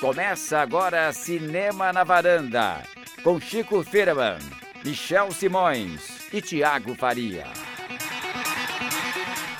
Começa agora Cinema na Varanda, com Chico Firman, Michel Simões e Tiago Faria.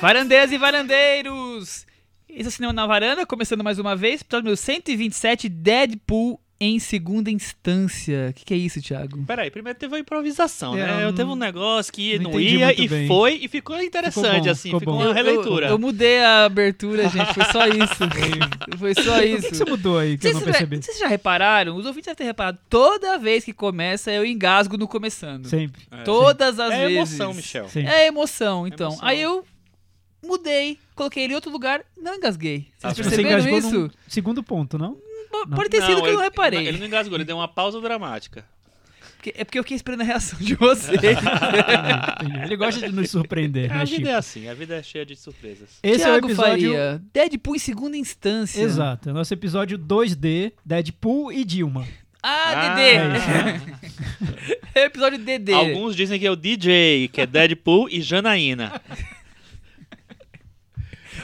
Varandeiras e varandeiros! Esse é o Cinema na Varanda, começando mais uma vez, episódio número 127, Deadpool em segunda instância. O que, que é isso, Thiago? Peraí, primeiro teve uma improvisação, É, né? eu Eu teve um negócio que não não, ia e bem. foi e ficou interessante, bom, assim, ficou ficou bom. uma Eu- releitura. Eu, eu mudei a abertura, gente, foi só isso. foi só O que, isso. que você mudou aí que eu não Vocês, percebi? vocês já repararam? Os ouvintes devem ter reparado. Toda vez que começa, eu engasgo no começando. Sempre. É. Todas as É vezes. emoção, Michel. Sim. É emoção, então. Emoção. Aí eu mudei, coloquei ele em outro lugar, não engasguei. Vocês? Você perceberam engasgou isso? segundo ponto, não? Não. Pode ter sido que eu não reparei. Ele não engasgou, ele deu uma pausa dramática. É porque eu fiquei esperando a reação de. Entendi. Ele gosta de nos surpreender, a né, vida Chico? é assim, a vida é cheia de surpresas. Esse é o Thiago episódio... Faria, Deadpool em segunda instância. Exato, é o nosso episódio 2D, Deadpool e Dilma. Ah, Ah, Dedê! é É o episódio Dedê. Alguns dizem que é o DJ, que é Deadpool e Janaína.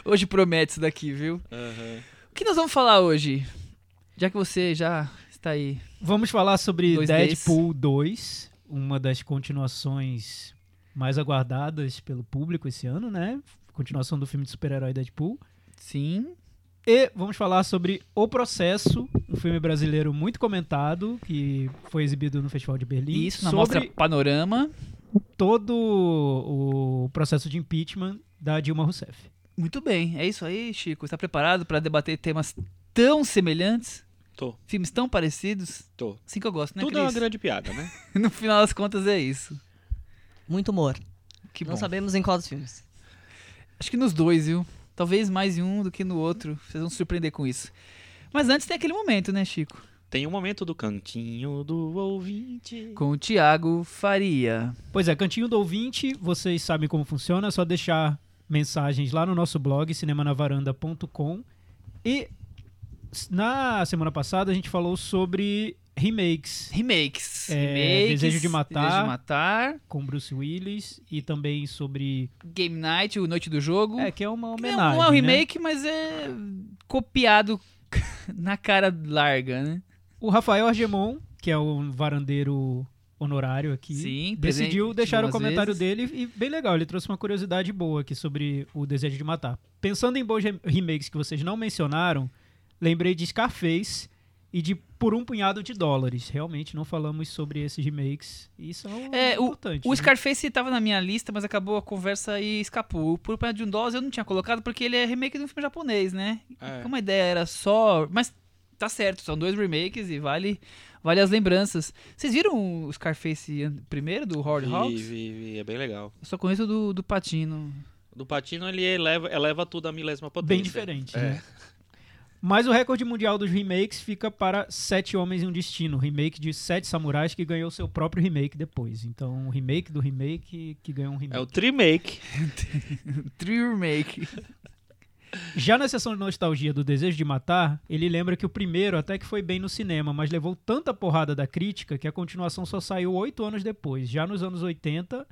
Hoje promete isso daqui, viu? O que nós vamos falar hoje? Já que você já está aí. Vamos falar sobre Dois Deadpool 2, uma das continuações mais aguardadas pelo público esse ano, né? Continuação do filme de super-herói Deadpool. Sim. E vamos falar sobre O Processo, um filme brasileiro muito comentado, que foi exibido no Festival de Berlim. Isso, na mostra Panorama. todo o processo de impeachment da Dilma Rousseff. Muito bem, é isso aí, Chico. Está preparado para debater temas tão semelhantes? Tô, Filmes tão parecidos? tô. Assim que eu gosto, né, Tudo é uma Cris? grande piada, né? No final das contas é isso. Muito humor. Que bom. Não sabemos em qual dos filmes. Acho que nos dois, viu? Talvez mais em um do que no outro. Vocês vão se surpreender com isso. Mas antes tem aquele momento, né, Chico? Tem um momento do cantinho do ouvinte. Com o Thiago Faria. Pois é, Cantinho do Ouvinte, vocês sabem como funciona, é só deixar mensagens lá no nosso blog, cinemanavaranda.com. E na semana passada a gente falou sobre remakes Remakes. É, Remakes. Desejo de Matar. Desejo de Matar. com Bruce Willis e também sobre. Game Night, o Noite do Jogo. É, que é uma homenagem. Não, é um né? remake, mas é copiado na cara larga, né? O Rafael Argemon, que é o varandeiro honorário aqui, Sim, decidiu deixar o comentário vezes. dele e bem legal, ele trouxe uma curiosidade boa aqui sobre o Desejo de Matar. Pensando em bons rem- remakes que vocês não mencionaram, lembrei de Scarface e de Por um Punhado de Dólares. Realmente não falamos sobre esses remakes e são É, o- importantes. O né? Scarface estava na minha lista, mas acabou a conversa e escapou. O Por Punhado de um Dólar eu não tinha colocado porque ele é remake de um filme japonês, né? É. Como a ideia era só... Mas tá certo, são dois remakes e vale, vale as lembranças. Vocês viram o Scarface primeiro, do Howard Vi, Hawks? vi, vi, é bem legal. Eu só conheço do, do Patino. Do Patino ele eleva, eleva tudo a milésima potência. Bem diferente, É. né? Mas o recorde mundial dos remakes fica para Sete Homens e um Destino, remake de Sete Samurais que ganhou seu próprio remake depois. Então, um remake do remake que ganhou um remake. É o Trimake. Three Remake. Já na sessão de nostalgia do Desejo de Matar, ele lembra que o primeiro até que foi bem no cinema, mas levou tanta porrada da crítica que a continuação só saiu oito anos depois. Já nos anos 80,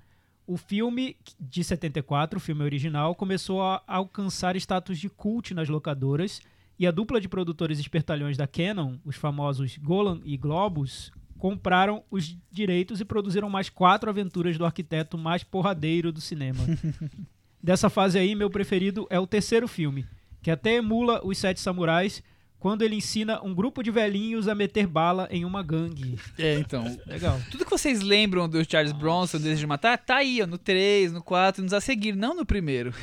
o filme de 74, o filme original, começou a alcançar status de cult nas locadoras e a dupla de produtores espertalhões da Canon, os famosos Golan e Globus, compraram os direitos e produziram mais quatro aventuras do arquiteto mais porradeiro do cinema. Dessa fase aí, meu preferido é o terceiro filme, que até emula Os Sete Samurais, quando ele ensina um grupo de velhinhos a meter bala em uma gangue. É, então. Legal. Tudo que vocês lembram do Charles Bronson, Desejo de Matar, tá aí, ó, no 3, no 4, nos a seguir, não no primeiro.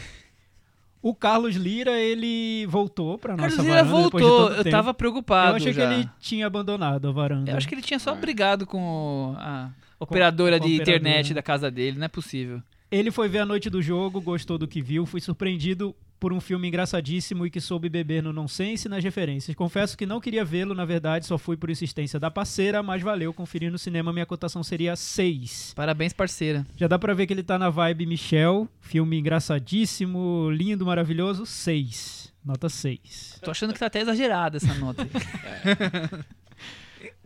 O Carlos Lira, ele voltou pra nossa Carlos Lira varanda depois de voltou, eu tava preocupado Eu achei já. que ele tinha abandonado a varanda. Eu acho que ele tinha só brigado com a operadora com a de operadora. internet da casa dele, não é possível. Ele foi ver a noite do jogo, gostou do que viu, foi surpreendido por um filme engraçadíssimo e que soube beber no nonsense e nas referências. Confesso que não queria vê-lo, na verdade, só fui por insistência da parceira, mas valeu, conferir no cinema, minha cotação seria 6. Parabéns, parceira. Já dá pra ver que ele tá na vibe Michel, filme engraçadíssimo, lindo, maravilhoso, 6. Nota 6. Tô achando que tá até exagerada essa nota.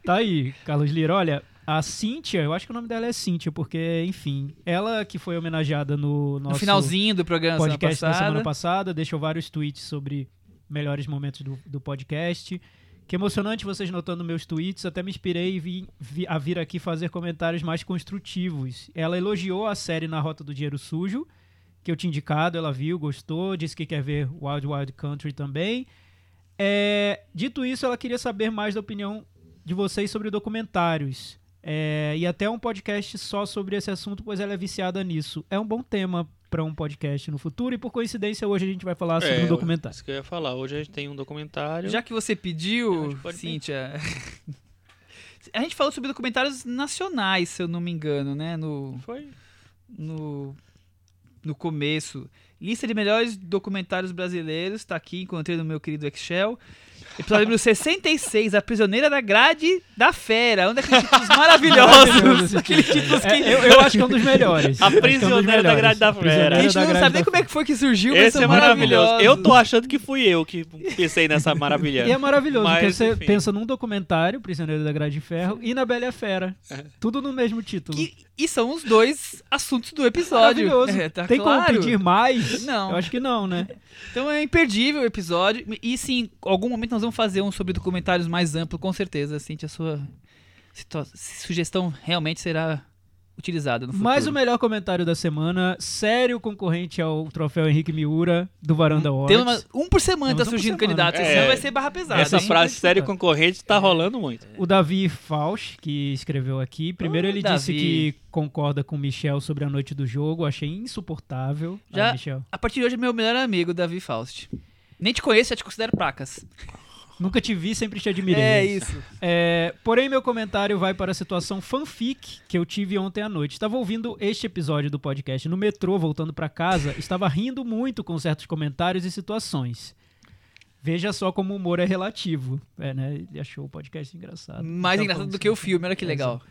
Tá aí, Carlos Lira. Olha, a Cíntia, eu acho que o nome dela é Cíntia, porque, enfim, ela que foi homenageada no nosso no finalzinho do programa podcast semana da semana passada. deixou vários tweets sobre melhores momentos do, do podcast. Que emocionante vocês notando meus tweets, até me inspirei vi- vi- a vir aqui fazer comentários mais construtivos. Ela elogiou a série Na Rota do Dinheiro Sujo, que eu tinha indicado, ela viu, gostou, disse que quer ver Wild Wild Country também. É, dito isso, ela queria saber mais da opinião de vocês sobre documentários. É, e até um podcast só sobre esse assunto, pois ela é viciada nisso. É um bom tema para um podcast no futuro e por coincidência hoje a gente vai falar sobre É, um documentário. Isso que eu ia falar. Hoje a gente tem um documentário. Já que você pediu, pode Cíntia. A gente falou sobre documentários nacionais, se eu não me engano, né? No, Foi. no, no começo. Lista de melhores documentários brasileiros, tá aqui, encontrei no meu querido Excel. Episódio número 66, A Prisioneira da Grade da Fera. Um daqueles títulos Maravilhoso maravilhosos. Aqueles título. títulos que. É, eu, eu acho que é um dos melhores. A que é um Prisioneira da. Grade da Prisioneira Fera. A gente não sabe nem da como é que foi que surgiu, mas Esse são é maravilhoso. Eu tô achando que fui eu que pensei nessa maravilha. E é maravilhoso, Mas, porque você enfim. pensa num documentário, Prisioneiro da Grade de Ferro, e na Bela e a Fera. É. Tudo no mesmo título. E, e são os dois assuntos do episódio. Maravilhoso. É, tá Tem claro. como pedir mais? Não. Eu acho que não, né? Então é imperdível o episódio. E sim, em algum momento nós vamos fazer um sobre documentários mais amplo, com certeza. Cintia, a sua sugestão realmente será utilizada no futuro. Mais o melhor comentário da semana, sério concorrente ao troféu Henrique Miura, do Varanda Awards. Tem uma- um por semana tá Temos um por surgindo semana. candidato, É. vai ser barra pesada. Essa hein? frase sério concorrente tá rolando muito. O Davi Faust, que escreveu aqui. Primeiro Ô, ele disse Davi. que concorda com o Michel sobre a noite do jogo. Achei insuportável. Já- Aí, Michel. A partir de hoje é meu melhor amigo, Davi Faust. Nem te conheço, já te considero placas. Nunca te vi, sempre te admirei. É isso. É, porém, meu comentário vai para a situação fanfic que eu tive ontem à noite. Estava ouvindo este episódio do podcast no metrô, voltando para casa, estava rindo muito com certos comentários e situações. Veja só como o humor é relativo. É, né? Ele achou o podcast engraçado. Mais Tava engraçado do que o filme, olha que É, legal.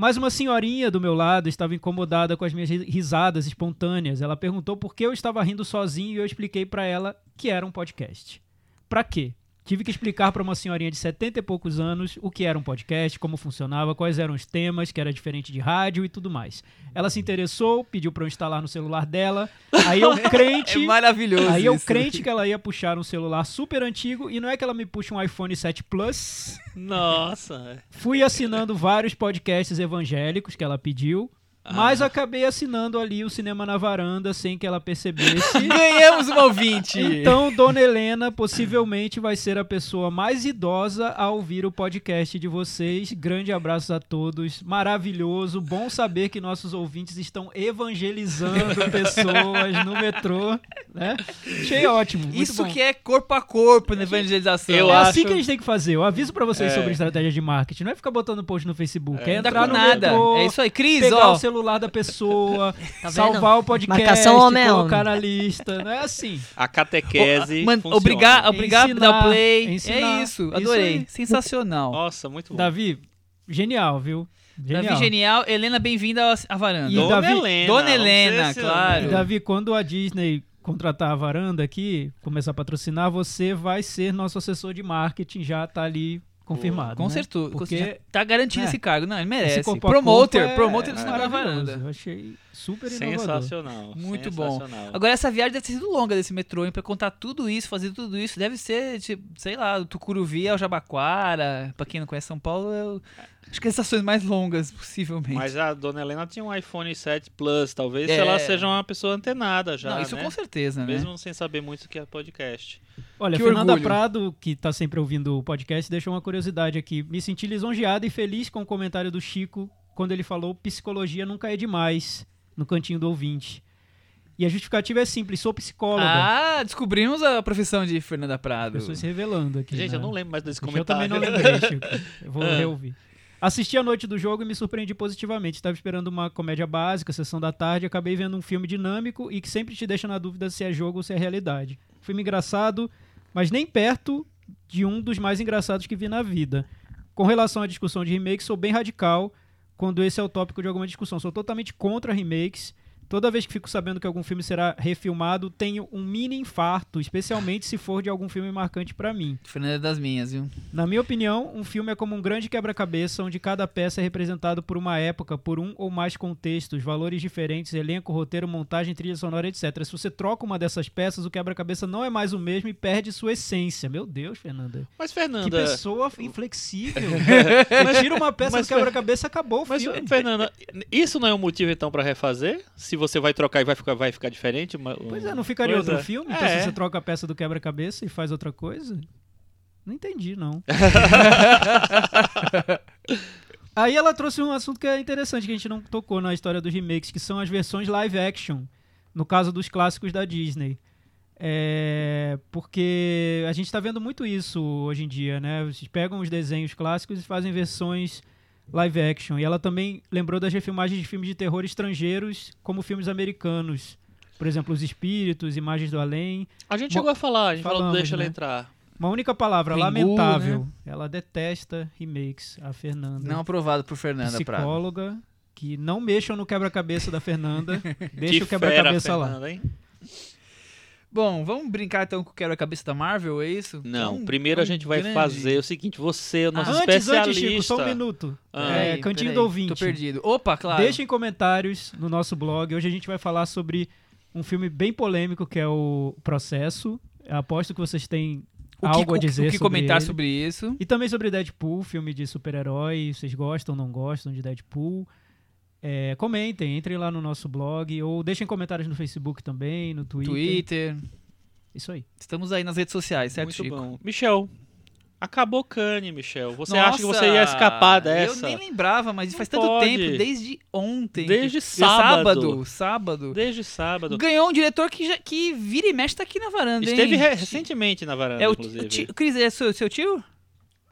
Mas uma senhorinha do meu lado estava incomodada com as minhas ri- risadas espontâneas. Ela perguntou por que eu estava rindo sozinho e eu expliquei para ela que era um podcast. Pra quê? Tive que explicar para uma senhorinha de 70 e poucos anos o que era um podcast, como funcionava, quais eram os temas, que era diferente de rádio e tudo mais. Ela se interessou, pediu para eu instalar no celular dela. Aí eu crente, É maravilhoso. aí eu isso. crente que ela ia puxar um celular super antigo e não é que ela me puxa um iPhone 7 Plus. Nossa. Fui assinando vários podcasts evangélicos que ela pediu, mas acabei assinando ali o Cinema na Varanda sem que ela percebesse. Ganhamos um ouvinte. Então, Dona Helena possivelmente vai ser a pessoa mais idosa a ouvir o podcast de vocês. Grande abraço a todos. Maravilhoso. Bom saber que nossos ouvintes estão evangelizando pessoas no metrô. Né? Achei ótimo. muito Isso bom. que é corpo a corpo na evangelização. Eu é acho- assim que a gente tem que fazer. Eu aviso pra vocês É. sobre estratégia de marketing. Não é ficar botando post no Facebook. É, Não dá entrar com no nada. metrô, É isso aí. Cris, pegar ó. o celular da pessoa, Tá vendo? salvar o podcast, Marcação homem a colocar homem. na lista. Não é assim. A catequese. Man- funciona. obrigar, obrigar dar play. ensinar. É isso. Isso Adorei. aí. Sensacional. Nossa, muito bom. Davi, genial, viu? Genial. Davi Genial. Helena, bem-vinda à- varanda. E Dona Davi- Helena. Dona Helena, claro. E, Davi, quando a Disney contratar a varanda aqui, começar a patrocinar, você vai ser nosso assessor de marketing, já tá ali confirmado. Com né? certeza. Porque tá garantido é, esse cargo. Não, ele merece. Promoter. é- promoter do na maravilhoso. varanda. Eu achei super inovador. Sensacional. Muito bom. sensacional. Agora, essa viagem deve ter sido longa desse metrô, hein? Pra contar tudo isso, fazer tudo isso. Deve ser, tipo, sei lá, do Tucuruvi ao Jabaquara. Pra quem não conhece São Paulo, eu... acho que as estações mais longas, possivelmente. Mas a dona Helena tinha um iPhone 7 Plus. Talvez É. ela seja uma pessoa antenada já. não, isso né? com certeza, né? Mesmo sem saber muito o que é podcast. Olha, Que Fernanda orgulho. Prado, que tá sempre ouvindo o podcast, deixou uma curiosidade aqui. Me senti lisonjeada e feliz com o comentário do Chico quando ele falou psicologia nunca é demais no cantinho do ouvinte. E a justificativa é simples, sou psicóloga. Ah, descobrimos a profissão de Fernanda Prado. Pessoas se revelando aqui. Gente, né? eu não lembro mais desse Eu também comentário. não lembrei, Chico. Eu vou Ah. reouvir. Assisti a noite do jogo e me surpreendi positivamente. Estava esperando uma comédia básica, sessão da tarde, acabei vendo um filme dinâmico e que sempre te deixa na dúvida se é jogo ou se é realidade. Filme engraçado, mas nem perto de um dos mais engraçados que vi na vida. Com relação à discussão de remakes, sou bem radical quando esse é o tópico de alguma discussão. Sou totalmente contra remakes. Toda vez que fico sabendo que algum filme será refilmado, tenho um mini infarto, especialmente se for de algum filme marcante pra mim. Fernanda é das minhas, viu? Na minha opinião, um filme é como um grande quebra-cabeça onde cada peça é representado por uma época, por um ou mais contextos, valores diferentes, elenco, roteiro, montagem, trilha sonora, etc. Se você troca uma dessas peças, o quebra-cabeça não é mais o mesmo e perde sua essência. Meu Deus, Fernanda. Mas, Que Fernanda. pessoa inflexível. Você tira uma peça Mas, do quebra-cabeça, acabou o Mas, filme. Fernanda, isso não é um motivo então pra refazer? Se você vai trocar e vai ficar, vai ficar diferente? uma- Pois é, não ficaria Pois outro é. filme? Então É. se você troca a peça do quebra-cabeça e faz outra coisa? Não entendi, não. Aí ela trouxe um assunto que é interessante, que a gente não tocou na história dos remakes, que são as versões live action, no caso dos clássicos da Disney. É, porque a gente tá vendo muito isso hoje em dia, né? Vocês pegam os desenhos clássicos e fazem versões live action. E ela também lembrou das refilmagens de filmes de terror estrangeiros, como filmes americanos. Por exemplo, Os Espíritos, Imagens do Além. A gente Mo- chegou a falar, a gente falou, Falamos, deixa ela né? entrar. Uma única palavra, Ringu, lamentável. né? Ela detesta remakes, a Fernanda. Não aprovado por Fernanda Prado. psicóloga, que não mexam no quebra-cabeça da Fernanda. Deixa Que o quebra-cabeça lá. Fernanda, hein? Bom, vamos brincar então com o quebra-cabeça da Marvel, é isso? Não, Então, primeiro a então, gente vai grande. fazer o seguinte: você é o nosso antes, antes, especialista. Chico, só um minuto. Ah. É, Peraí, Cantinho do Ouvinte. Tô perdido. Opa, claro. Deixem comentários no nosso blog. Hoje a gente vai falar sobre um filme bem polêmico que é o Processo. Eu aposto que vocês têm o que, algo a dizer o que sobre comentar ele. sobre isso. E também sobre Deadpool, filme de super-herói. Vocês gostam ou não gostam de Deadpool? É, comentem, entrem lá no nosso blog ou deixem comentários no Facebook também, no Twitter. Twitter. Isso aí. Estamos aí nas redes sociais, certo, Muito Chico? bom. Michel, acabou Kanye, Michel. Você Nossa, acha que você ia escapar dessa? Eu nem lembrava, mas faz Não tanto pode. tempo, desde ontem. Desde que- sábado. Sábado. sábado. Desde sábado. Ganhou um diretor que, já- que vira e mexe tá aqui na varanda, Esteve hein? re- recentemente na varanda, É o, inclusive. o tio, Cris, é seu, seu tio?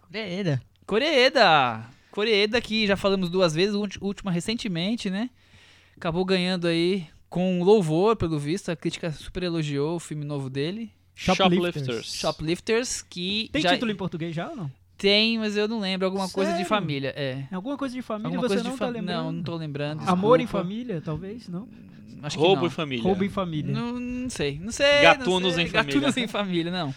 Coreeda. Coreeda. Coreeda, que já falamos duas vezes, última recentemente, né? Acabou ganhando aí com louvor, pelo visto. A crítica super elogiou o filme novo dele. Shoplifters. Shoplifters, que Tem já título em português já ou não? tem, mas eu não lembro. Alguma coisa de Sério? família, é. Alguma coisa de família Alguma você coisa não de tá família. lembrando? Não, não tô lembrando. Amor em desculpa. família, talvez, não? Acho que Roubo não. e família. Roubo em família. Não, não sei, não sei. Gatunos não sei. em família. Gatunos em família, não.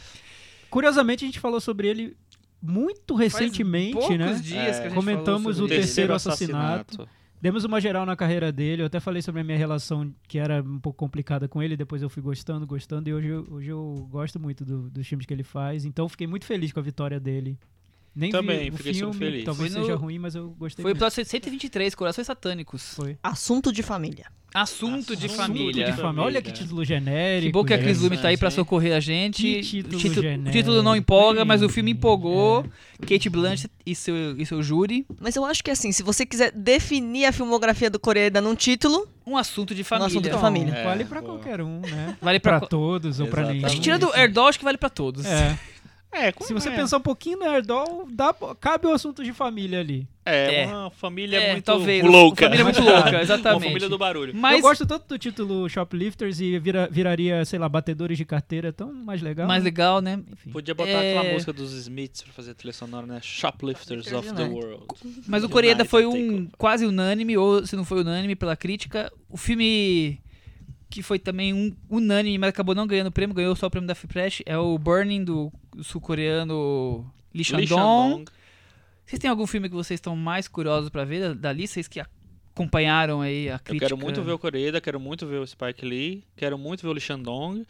Curiosamente, a gente falou sobre ele muito recentemente, né? dias que a gente Comentamos falou o terceiro assassinato. Demos uma geral na carreira dele. Eu até falei sobre a minha relação, que era um pouco complicada com ele. Depois eu fui gostando, gostando. E hoje, eu- hoje eu gosto muito do- dos filmes que ele faz. Então fiquei muito feliz com a vitória dele. Nem Também, vi o fiquei filme, super feliz. talvez Foi no- seja ruim, mas eu gostei Foi o episódio 123, Corações Satânicos. Foi. Assunto de família. Assunto de Assunto família. de família. Olha que título genérico. Que bom que a Cris né? Lume tá aí pra socorrer a gente. Que título o, título, o genérico. título não empolga, mas o filme É. empolgou. Kate Blanchett e seu, e seu júri. Mas eu acho que assim, se você quiser definir a filmografia do Coreeda num título, Um assunto de família. assunto de Então, família. Vale É, pra boa. qualquer um, né? Vale pra, Pra todos ou pra Exatamente. nenhum. A gente tira do Erdol, acho que vale pra todos. É. É, Se você é, pensar um pouquinho no Erdol, dá, cabe o assunto de família ali. É, É. uma família É, muito talvez. louca. Família muito Uma louca, exatamente. Uma família do barulho. Mas, Eu gosto tanto do título Shoplifters e vira- viraria, sei lá, batedores de carteira, tão mais legal. mais né? legal, né? Enfim. Podia botar É. aquela música dos Smiths pra fazer a trilha sonora, né? Shoplifters of the. World. Mas o Coreeda foi um quase unânime, ou se não foi unânime pela crítica. O filme que foi também um unânime, mas acabou não ganhando o prêmio, ganhou só o prêmio da Freepress, é o Burning do sul-coreano Lee Shandong. Vocês têm algum filme que vocês estão mais curiosos pra ver da, da lista? Vocês que acompanharam aí a Eu crítica? quero muito ver o Coreeda, quero muito ver o Spike Lee, quero muito ver o Lee Shandong.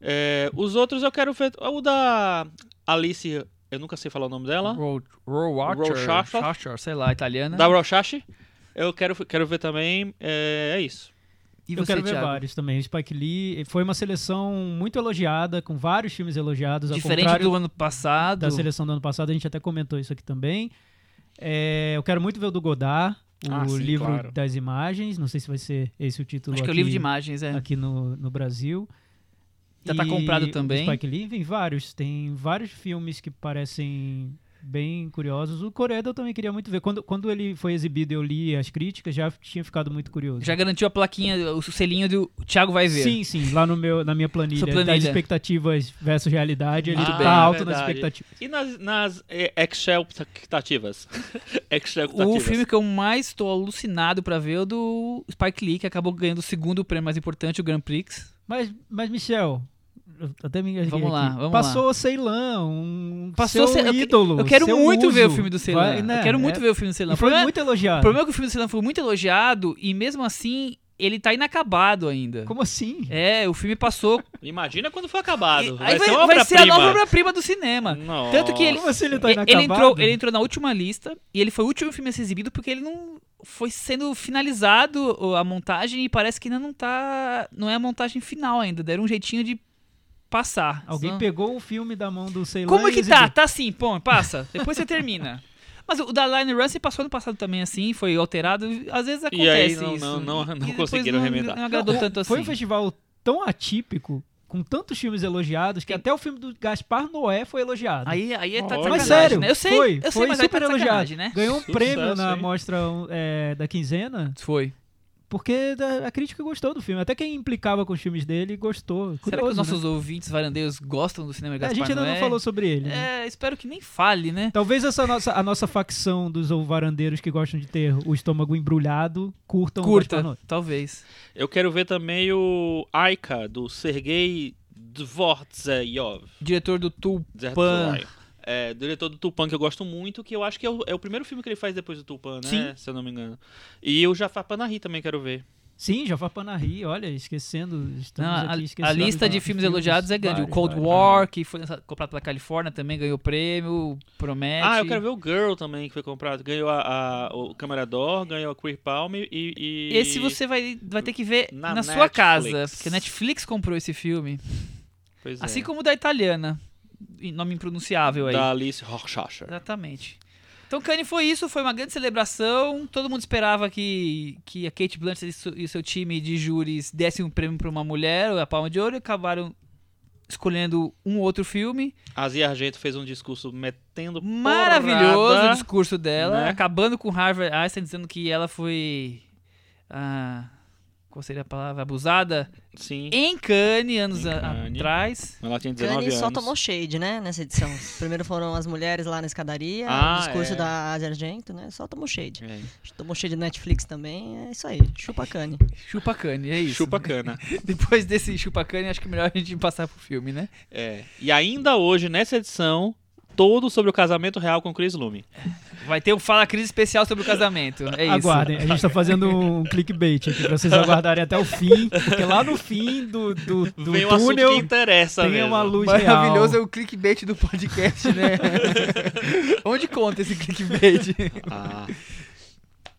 É, os outros eu quero ver. O da Alice, eu nunca sei falar o nome dela. Ro- Ro Watcher, Rorschach? Watcher, sei lá, italiana. Da Roshashi. Eu quero, quero ver também. É, é isso. E Eu você, quero ver Thiago? vários também. O Spike Lee foi uma seleção muito elogiada, com vários filmes elogiados. Diferente do ano passado. da seleção do ano passado, a gente até comentou isso aqui também. É, eu quero muito ver o do Godard, o Ah, sim, livro claro. das imagens. Não sei se vai ser esse o título Acho que é o aqui, livro de imagens, é. aqui no, no Brasil. Já tá E comprado o também. Spike Lee, tem vários. Tem vários filmes que parecem bem curiosos. O Coreia eu também queria muito ver. Quando, quando ele foi exibido e eu li as críticas, já tinha ficado muito curioso. Já garantiu a plaquinha, o selinho do Thiago vai ver. Sim, sim, lá no meu, na minha planilha, Sua planilha. das expectativas versus realidade, ele Muito tá bem, alto é nas expectativas. E nas, nas eh, Excel expectativas? Excel O filme que eu mais estou alucinado pra ver é o do Spike Lee, que acabou ganhando o segundo prêmio mais importante, o Grand Prix. Mas, mas Michel, até me engasguei Vamos lá, aqui. vamos Passou Ceilão, um Passou seu ídolo. Eu quero seu muito ver o filme do Ceilão. Vai, né? Eu quero muito É- ver o filme do Ceilão. E foi O problema- muito elogiado. O problema é que o filme do Ceilão foi muito elogiado e mesmo assim ele tá inacabado ainda. Como assim? É, o filme passou. Imagina quando for acabado. Vai, vai, ser uma vai ser a nova obra-prima. do cinema. Nossa. Tanto que ele- Como assim ele tá inacabado? ele, entrou, ele entrou na última lista e ele foi o último filme a ser exibido porque ele não foi sendo finalizado a montagem e parece que ainda não tá. Não é a montagem final ainda. Deram um jeitinho de passar. Alguém Só- pegou o filme da mão do Ceilão Como é que tá? exibiu. Tá assim, pô, passa. Depois você termina. Mas o da Line Run se passou ano passado também assim, foi alterado. Às vezes acontece E aí não- isso. não- não- não depois conseguiram não, remendar. Não agradou Não, tanto assim. Foi um festival tão atípico, com tantos filmes elogiados, que até o filme do Gaspar Noé foi elogiado. Aí, aí é tá Olha. mas sério, né? Eu sei, foi, eu sei, foi mas tá super de elogiado. né? Ganhou um Sucesso, prêmio na hein? mostra é, da quinzena, Foi. Porque a crítica gostou do filme. Até quem implicava com os filmes dele gostou. Será que os Curioso, nossos né? ouvintes varandeiros gostam do cinema É, Gaspar A gente ainda Noé? não falou sobre ele. né? É, espero que nem fale, né? Talvez essa nossa, a nossa facção dos varandeiros que gostam de ter o estômago embrulhado curtam o Gaspar Curta, Noé. talvez. Eu quero ver também o Aika, do Sergei Dvortzayov. Diretor do Tulpan. É, diretor do Tupan, que eu gosto muito, que eu acho que é o, é o primeiro filme que ele faz depois do Tupan, né? Sim. Se eu não me engano. E o Jafar Panahi também quero ver. Sim, Jafar Panahi, olha, esquecendo. Estamos Não, a, a lista de filmes elogiados é grande. O vários, Cold vários. War, que foi comprado pela Califórnia, também ganhou prêmio, promete. Ah, eu quero ver o Girl também, que foi comprado. Ganhou a, a- o Câmara d'Or, ganhou a Queer Palm e... e- Esse você vai, vai ter que ver Na na, sua casa, porque a Netflix comprou esse filme. Pois Assim é. como o da italiana. Nome impronunciável aí. Da Alice Hochschacher. Exatamente. Então, Cannes foi isso, foi uma grande celebração. Todo mundo esperava que, que a Kate Blanchett e seu- o seu time de júris dessem um prêmio para uma mulher, a Palma de Ouro, e acabaram escolhendo um outro filme. A Zia Argento fez um discurso metendo Maravilhoso porrada. o discurso dela, né? acabando com Harvard Einstein, dizendo que ela foi. Ah, qual seria a palavra? Abusada Sim. em Cannes, anos Em Cannes. atrás. Ela tinha 19 Kanye anos. só tomou shade, né, nessa edição. Primeiro foram as mulheres lá na escadaria, Ah, o discurso é. da Asia Argento, né, só tomou shade. É. Tomou shade do Netflix também, é isso aí, chupa Kanye. Chupa Cannes, é isso. Chupa cana. Depois desse chupa Cannes, acho que é melhor a gente passar pro filme, né? É. E ainda hoje, nessa edição, todo sobre o casamento real com Chris Lume. Vai ter um Fala Crise especial sobre o casamento. É isso. Aguardem, a gente tá fazendo um clickbait aqui pra vocês aguardarem até o fim, porque lá no fim do, do, do Vem um assunto túnel que interessa tem mesmo. uma luz Maravilhoso é real. o clickbait do podcast, né? Onde conta esse clickbait? Ah,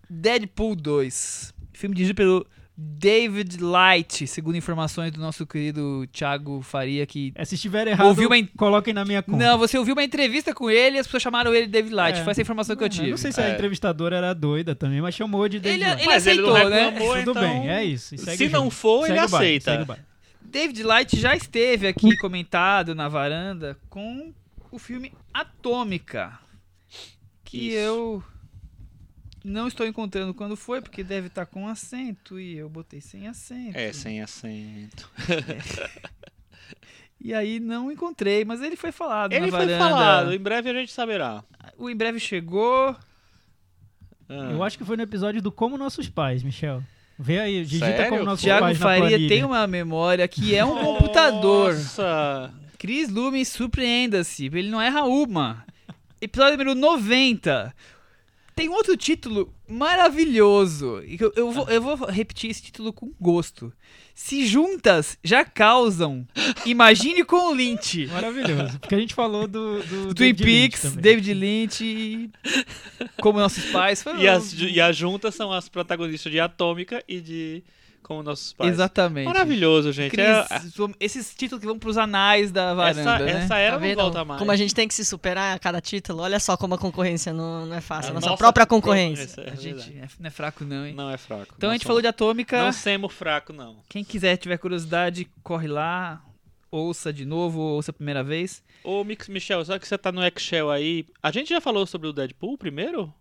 Deadpool 2. Filme dirigido pelo David Light, segundo informações do nosso querido Thiago Faria, que... É, se estiver errado, Ouviu uma coloquem na minha conta. Não, você ouviu uma entrevista com ele e as pessoas chamaram ele de David Light. É. Foi essa informação que eu tive. Não sei se a É. entrevistadora era doida também, mas chamou de David Ele, Light. ele Mas ele não aceitou, né? reclamou, Tudo então- bem, é isso. Se não for, ele Segue o baile, aceita. segue o baile. David Light já esteve aqui comentado na varanda com o filme Atômica. Que Isso. eu não estou encontrando quando foi, porque deve estar com acento e eu botei sem acento. É, sem acento. E aí não encontrei, mas ele foi falado Ele na foi varanda. falado, em breve a gente saberá. O em breve chegou. Ah. Eu acho que foi no episódio do Como Nossos Pais, Michel. Vê aí, digita Sério? Como Nossos Thiago Pais na Faria planilha. tem uma memória que é um computador. Nossa! Cris Lume, surpreenda-se, ele não erra uma. Episódio número 90. Tem outro título maravilhoso. e Eu, eu, vou, eu vou repetir esse título com gosto. Se juntas já causam, imagine com o Lynch. Maravilhoso. Porque a gente falou do, do Twin David Lynch Peaks, também. David Lynch, e como nossos pais. Foi E as, e as juntas são as protagonistas de Atômica e de Como Nossos Pais. Exatamente. Maravilhoso, gente. Cris, É- vamos- esses títulos que vão pros anais da varanda, essa, né? essa era Tá não volta mais. como a gente tem que se superar a cada título? Olha só como a concorrência não, não é fácil. A, nossa, nossa própria concorrência. é A gente é- não é fraco não, hein? Não é fraco. Então a gente somos- falou de Atômica. Não semos fraco, não. Quem quiser, tiver curiosidade, corre lá. ouça de novo, ouça a primeira vez. Ô, Mix Michel, só que você tá no Excel aí. A gente já falou sobre o Deadpool primeiro?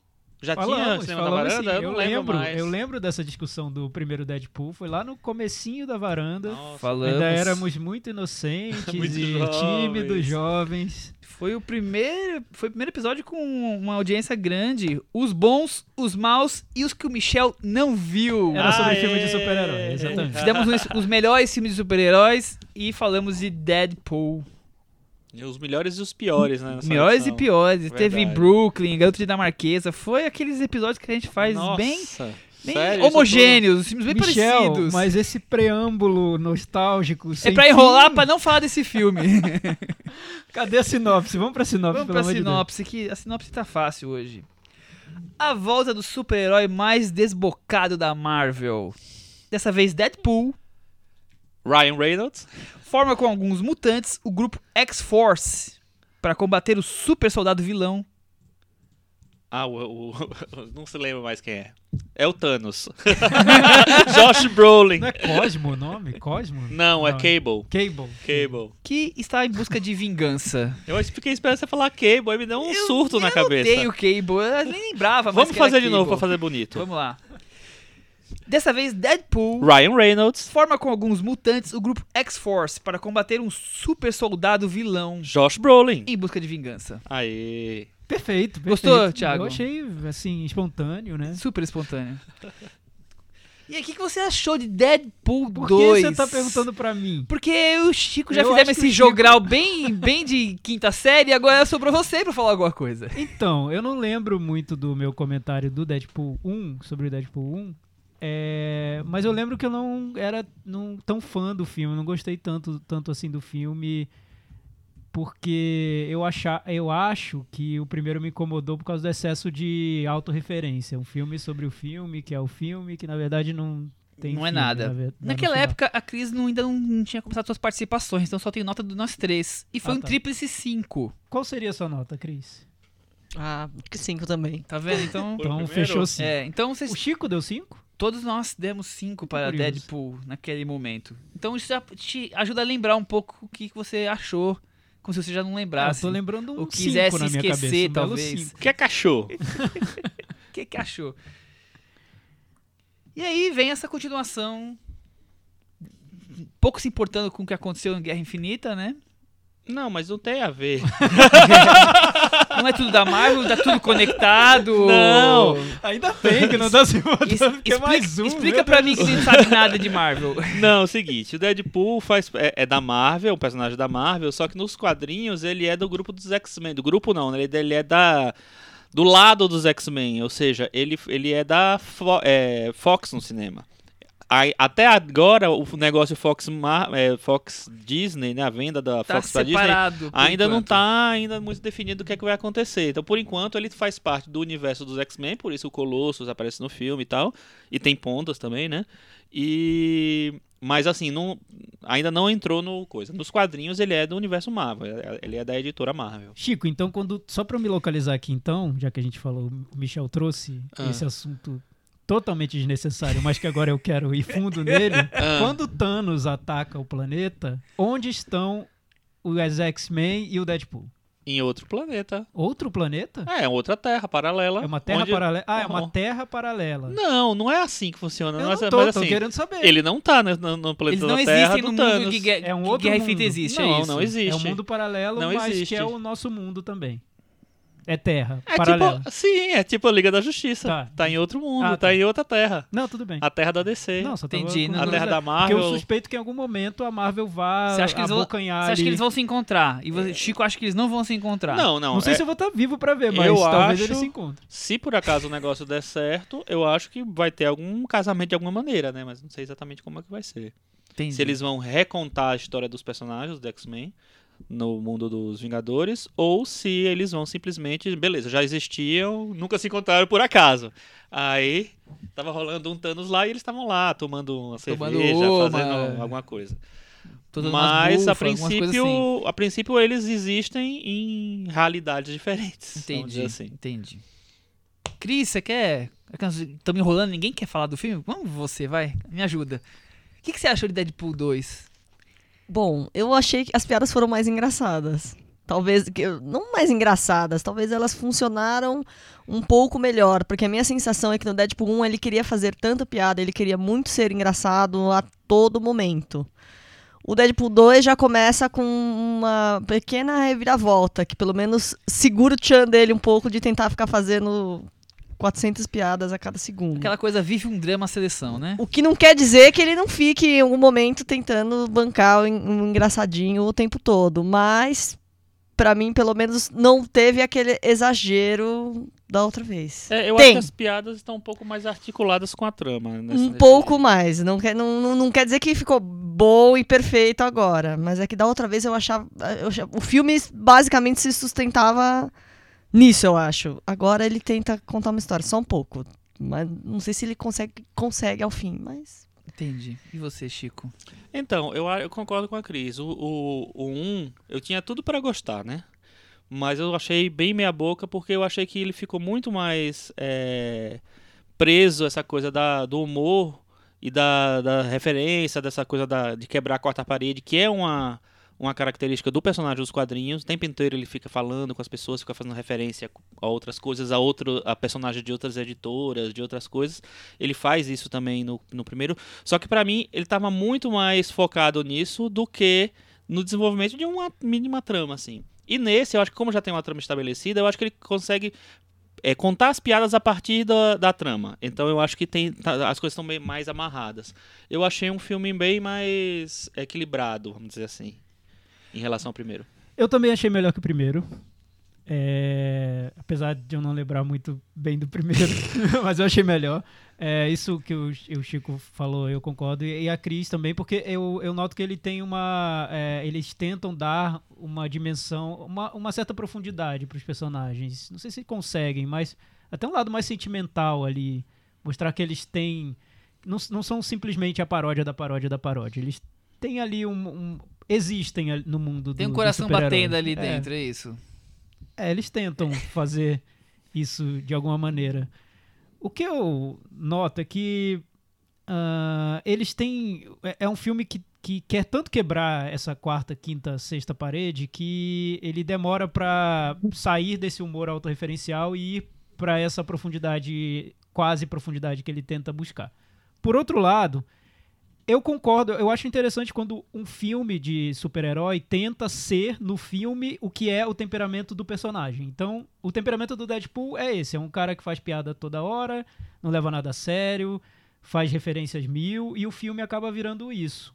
Já tinha Falamos, da falamos varanda? sim. Eu eu lembro, lembro, mais. eu lembro dessa discussão do primeiro Deadpool, foi lá no comecinho da varanda. Nossa. Falamos. Ainda éramos muito inocentes Muito e jovens. tímidos, jovens. Foi o primeiro, foi o primeiro episódio com uma audiência grande. Os bons, os maus e os que o Michel não viu. Era sobre Aê! filme de super-herói, exatamente. Fizemos os, os melhores filmes de super-heróis e falamos de Deadpool. Os melhores e os piores, né? nessa melhores edição. e piores. Teve Verdade. Brooklyn, Garoto Dinamarquesa. Foi aqueles episódios que a gente faz Nossa, bem, bem sério, homogêneos, os filmes bem Michel, parecidos. mas esse preâmbulo nostálgico. É pra enrolar fim. pra não falar desse filme. Cadê a sinopse? Vamos pra sinopse, Vamos pelo pra amor de Deus. sinopse, que a sinopse tá fácil hoje. A volta do super-herói mais desbocado da Marvel. Dessa vez Deadpool, Ryan Reynolds. forma com alguns mutantes o grupo X-Force para combater o super soldado vilão. Ah, o, o- Não se lembra mais quem é. É o Thanos. Josh Brolin. Não é Cosmo o nome? Cosmo? Não, é Não. Cable. Cable. Cable. Que está em busca de vingança. Eu fiquei esperando você falar Cable, aí me deu um surto na cabeça. Eu o Cable, eu nem lembrava mais Vamos que era fazer de novo pra Cable. fazer bonito. Vamos lá. Dessa vez Deadpool Ryan Reynolds. forma com alguns mutantes o grupo X-Force para combater um super soldado vilão Josh Brolin. em busca de vingança. Aê. Perfeito, perfeito. Gostou, Thiago? Eu achei, assim, espontâneo, né? Super espontâneo. E aí, o que, que você achou de Deadpool Por 2? que você tá perguntando pra mim? Porque eu o Chico já Eu fizemos esse o Chico- jogral bem, bem de quinta série e agora sobrou você pra falar alguma coisa. Então, eu não lembro muito do meu comentário do Deadpool 1, sobre o Deadpool 1. É, mas eu lembro que eu não era não, tão fã do filme, não gostei tanto, tanto assim do filme, porque eu, achar, eu acho que o primeiro me incomodou por causa do excesso de autorreferência. Um filme sobre o filme, que é o filme, que na verdade não tem Não é filme, nada. na ve- no Naquela época, a Cris não, ainda não, não tinha começado suas participações, então só tem nota do nós três. E foi Ah, um tá. tríplice 5. Qual seria a sua nota, Cris? Ah, que cinco também. Tá vendo? Então. Então fechou 5. é, então vocês O Chico deu 5? Todos nós demos 5 para curioso. Deadpool naquele momento. Então isso já te ajuda a lembrar um pouco o que você achou, como se você já não Ah, lembrasse. tô lembrando um ou 5 quisesse na minha esquecer, cabeça. um talvez. cinco. O que é cachorro? O que, que achou? E aí vem essa continuação, pouco se importando com o que aconteceu em Guerra Infinita, né? Não, mas não tem a ver. Não é tudo da Marvel, tá tudo conectado. Não. Ainda tem, que não tá se Es- é explica mais um. explica pra mim do que céu. não sabe nada de Marvel. Não, é o seguinte, o Deadpool faz, é, é da Marvel, um personagem da Marvel, só que nos quadrinhos ele é do grupo dos X-Men. Do grupo não, né? Ele, ele é da. Do lado dos X-Men, ou seja, ele, ele é da Fo- é, Fox no cinema. Aí, até agora, o negócio Fox, Mar- é, Fox Disney, né? A venda da Tá Fox pra Disney ainda não enquanto. tá ainda muito definido o que é que vai acontecer. Então, por enquanto, ele faz parte do universo dos X-Men, por isso o Colossus aparece no filme e tal. E tem pontas também, né? E mas assim, não, ainda não entrou no coisa. Nos quadrinhos ele é do universo Marvel, ele é da editora Marvel. Chico, então quando só pra eu me localizar aqui então, já que a gente falou, o Michel trouxe Ah. esse assunto totalmente desnecessário, mas que agora eu quero ir fundo nele. Ah. Quando Thanos ataca o planeta, onde estão os X-Men e o Deadpool? Em outro planeta. Outro planeta? É, outra terra paralela. É uma terra onde- paralela. Ah, é uma Uhum. terra paralela. Não, não é assim que funciona. eu não não é, tô, mas tô assim, querendo saber. ele não tá no, no- planeta Eles não da Terra existem no Thanos. mundo que, É um que outro Guerra mundo. Existe, Não, é isso? não existe. É um mundo paralelo, Não mas existe. que é o nosso mundo também. É terra, É paralela. tipo, sim, é tipo a Liga da Justiça. Tá. Tá, em outro mundo, Ah, tá. tá. em outra terra. Não, tudo bem. A terra da DC. Não, só Entendi, com não- a não- terra da Porque Marvel. eu suspeito que em algum momento a Marvel vá Você acha que eles vão- abocanhar Você acha que eles vão se encontrar? E você, Chico acha que eles não vão se encontrar? Não, não. Não sei é- se eu vou estar vivo pra ver, mas Eu talvez acho- eles se encontrem. Se por acaso o negócio der certo, eu acho que vai ter algum casamento de alguma maneira, né? Mas não sei exatamente como é que vai ser. Entendi. Se eles vão recontar a história dos personagens do X-Men no mundo dos Vingadores, ou se eles vão simplesmente, beleza, já existiam, nunca se encontraram por acaso. Aí tava rolando um Thanos lá e eles estavam lá tomando uma Tomando cerveja, uma. fazendo alguma coisa. Todas Mas a bufas, coisas princípio, assim. a princípio eles existem em realidades diferentes. Entendi, assim. entendi. Cris, você quer... Estamos enrolando, ninguém quer falar do filme? Vamos você, vai, me ajuda. O que, que você achou de Deadpool 2? Bom, eu achei que as piadas foram mais engraçadas. Talvez, que não mais engraçadas, talvez elas funcionaram um pouco melhor, porque a minha sensação é que no Deadpool 1 ele queria fazer tanta piada, ele queria muito ser engraçado a todo momento. O Deadpool 2 já começa com uma pequena reviravolta, que pelo menos segura o tchan dele um pouco de tentar ficar fazendo 400 piadas a cada segundo. Aquela coisa vive um drama seleção, né? O que não quer dizer que ele não fique em algum momento tentando bancar um engraçadinho o tempo todo, mas pra mim pelo menos não teve aquele exagero da outra vez. É, eu Tem. acho que as piadas estão um pouco mais articuladas com a trama. nessa- Um nesse- pouco mais, não quer, não, não, não quer dizer que ficou bom e perfeito agora, mas é que da outra vez eu achava, eu achava- o filme basicamente se sustentava nisso, eu acho. Agora ele tenta contar uma história, só um pouco, mas não sei se ele consegue consegue ao fim, mas Entendi. E você, Chico? Então, eu, eu concordo com a Cris. O, o, o 1, eu tinha tudo pra gostar, né? Mas eu achei bem meia boca porque eu achei que ele ficou muito mais é, preso a essa coisa da, do humor e da, da referência, dessa coisa da, de quebrar a quarta parede, que é uma, uma característica do personagem dos quadrinhos. O tempo inteiro ele fica falando com as pessoas, fica fazendo referência a outras coisas, a, outro, a personagens de outras editoras, de outras coisas. Ele faz isso também no, no primeiro. Só que pra mim ele tava muito mais focado nisso do que no desenvolvimento de uma mínima trama, assim. E nesse, eu acho que como já tem uma trama estabelecida, eu acho que ele consegue é, contar as piadas a partir da, da trama. Então eu acho que tem tá- as coisas estão bem mais amarradas. Eu achei um filme bem mais equilibrado, vamos dizer assim, em relação ao primeiro. Eu também achei melhor que o primeiro. É, apesar de eu não lembrar muito bem do primeiro, mas eu achei melhor. É, isso que o, Chico falou, eu concordo. E, e a Cris também, porque eu, eu noto que ele tem uma. é, eles tentam dar uma dimensão, uma, uma certa profundidade para os personagens. Não sei se conseguem, mas até um lado mais sentimental ali. Mostrar que eles têm. Não, não são simplesmente a paródia da paródia da paródia. Eles têm ali um. um- existem no mundo Tem um do- coração batendo ali É. dentro, é isso. É, eles tentam fazer isso de alguma maneira. O que eu noto é que ah, eles têm. É, é um filme que, que quer tanto quebrar essa quarta, quinta, sexta parede que ele demora pra sair desse humor autorreferencial e ir pra essa profundidade, quase profundidade que ele tenta buscar. Por outro lado, eu concordo, eu acho interessante quando um filme de super-herói tenta ser no filme o que é o temperamento do personagem. Então, o temperamento do Deadpool é esse: é um cara que faz piada toda hora, não leva nada a sério, faz referências mil, e o filme acaba virando isso.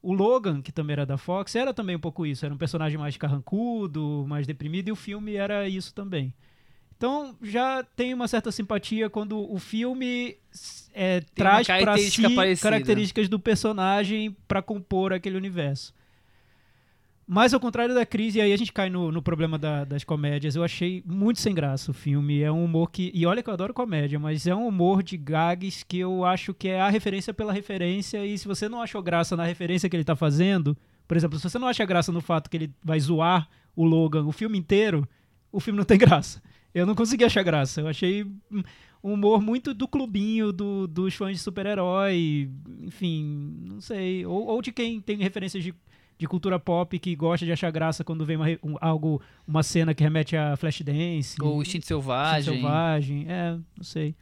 O Logan, que também era da Fox, era também um pouco isso. Era um personagem mais carrancudo, mais deprimido, e o filme era isso também. Então já tem uma certa simpatia quando o filme é, traz para si parecida. características do personagem para compor aquele universo. Mas ao contrário da crise, aí a gente cai no, no problema da- das comédias. Eu achei muito sem graça o filme. É um humor que. E olha que eu adoro comédia, mas é um humor de gags que eu acho que é a referência pela referência. E se você não achou graça na referência que ele tá fazendo, por exemplo, se você não acha graça no fato que ele vai zoar o Logan o filme inteiro, o filme não tem graça. Eu não consegui achar graça. Eu achei um humor muito do clubinho do, dos fãs de super-herói. Enfim, não sei. Ou, ou de quem tem referências de, de cultura pop que gosta de achar graça quando vem uma, um- algo, uma cena que remete a Flashdance. Ou Instinto Instinto Selvagem. Selvagem. É, não sei.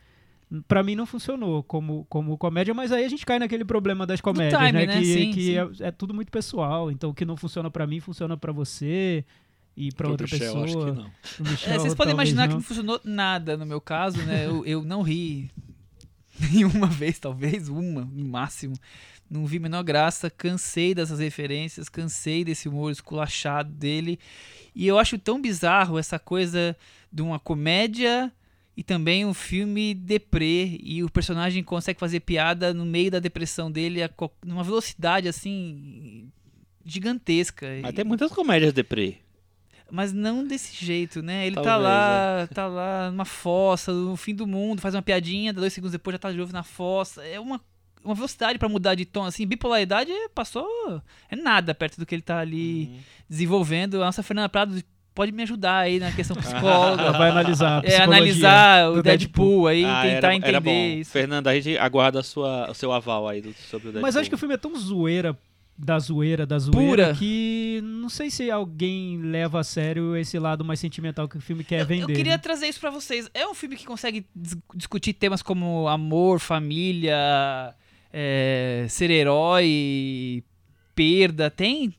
Pra mim não funcionou como, como comédia, mas aí a gente cai naquele problema das comédias, time, né? né? Que, Sim, que sim. É, é tudo muito pessoal. Então o que não funciona pra mim funciona pra você e pra Pro outra Michel, pessoa. acho que não. Michel, É, vocês podem imaginar que não. não funcionou nada no meu caso, né? Eu, eu não ri nenhuma vez, talvez uma, no máximo. Não vi a menor graça, cansei dessas referências, cansei desse humor esculachado dele. E eu acho tão bizarro essa coisa de uma comédia e também um filme deprê. E o personagem consegue fazer piada no meio da depressão dele, a numa velocidade assim gigantesca. E- tem muitas comédias deprê. Mas não desse jeito, né? Ele tá Talvez, lá, tá lá numa fossa, no fim do mundo, faz uma piadinha, dois segundos depois já tá de novo na fossa. É uma, uma velocidade pra mudar de tom, assim. Bipolaridade é- passou. É nada perto do que ele tá ali Uhum. desenvolvendo. A nossa Fernanda Prado pode me ajudar aí na questão psicóloga. Ela vai analisar a é, analisar o Deadpool, aí, Ah, tentar era, entender era bom. isso. Fernanda, a gente aguarda a sua, o seu aval aí do, sobre o Deadpool. Mas acho que o filme é tão zoeira da zoeira, da zoeira, Pura. que não sei se alguém leva a sério esse lado mais sentimental que o filme quer Eu, vender. eu queria né? trazer isso pra vocês. É um filme que consegue dis- discutir temas como amor, família, é, ser herói, perda. Tem,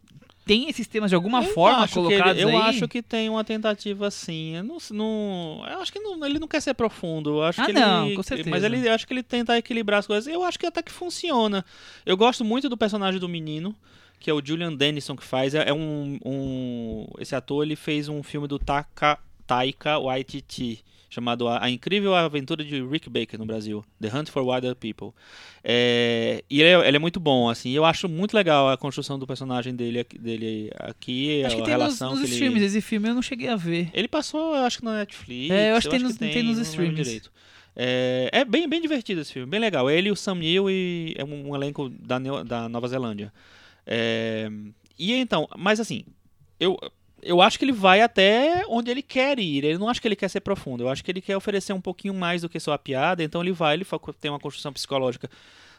tem esses temas de alguma Eu forma colocados ele- eu aí? acho que tem uma tentativa assim. Eu não, não- eu acho que não- ele não quer ser profundo. Eu acho Ah, que não, ele, com certeza. Mas ele eu acho que ele tenta equilibrar as coisas. Eu acho que até que funciona. Eu gosto muito do personagem do menino, que é o Julian Dennison que faz. É, é um, um- esse ator ele fez um filme do Taka, Taika Waititi chamado a, Incrível Aventura de Rick Baker no Brasil, The Hunt for Wilder People. É, e ele é, ele é muito bom, assim. Eu acho muito legal a construção do personagem dele, aqui- dele aqui, Acho que a tem nos, relação nos que ele... streams. Esse filme eu não cheguei a ver. Ele passou, eu acho que na Netflix. É, eu acho que tem que nos- tem nos não lembro streams. É, é bem, bem divertido esse filme, bem legal. Ele e o Sam Neill e é um, um elenco da, Neo- da Nova Zelândia. É, e então, mas assim, eu, eu acho que ele vai até onde ele quer ir. Ele não acho que ele quer ser profundo. Eu acho que ele quer oferecer um pouquinho mais do que só a piada. Então ele vai, ele tem uma construção psicológica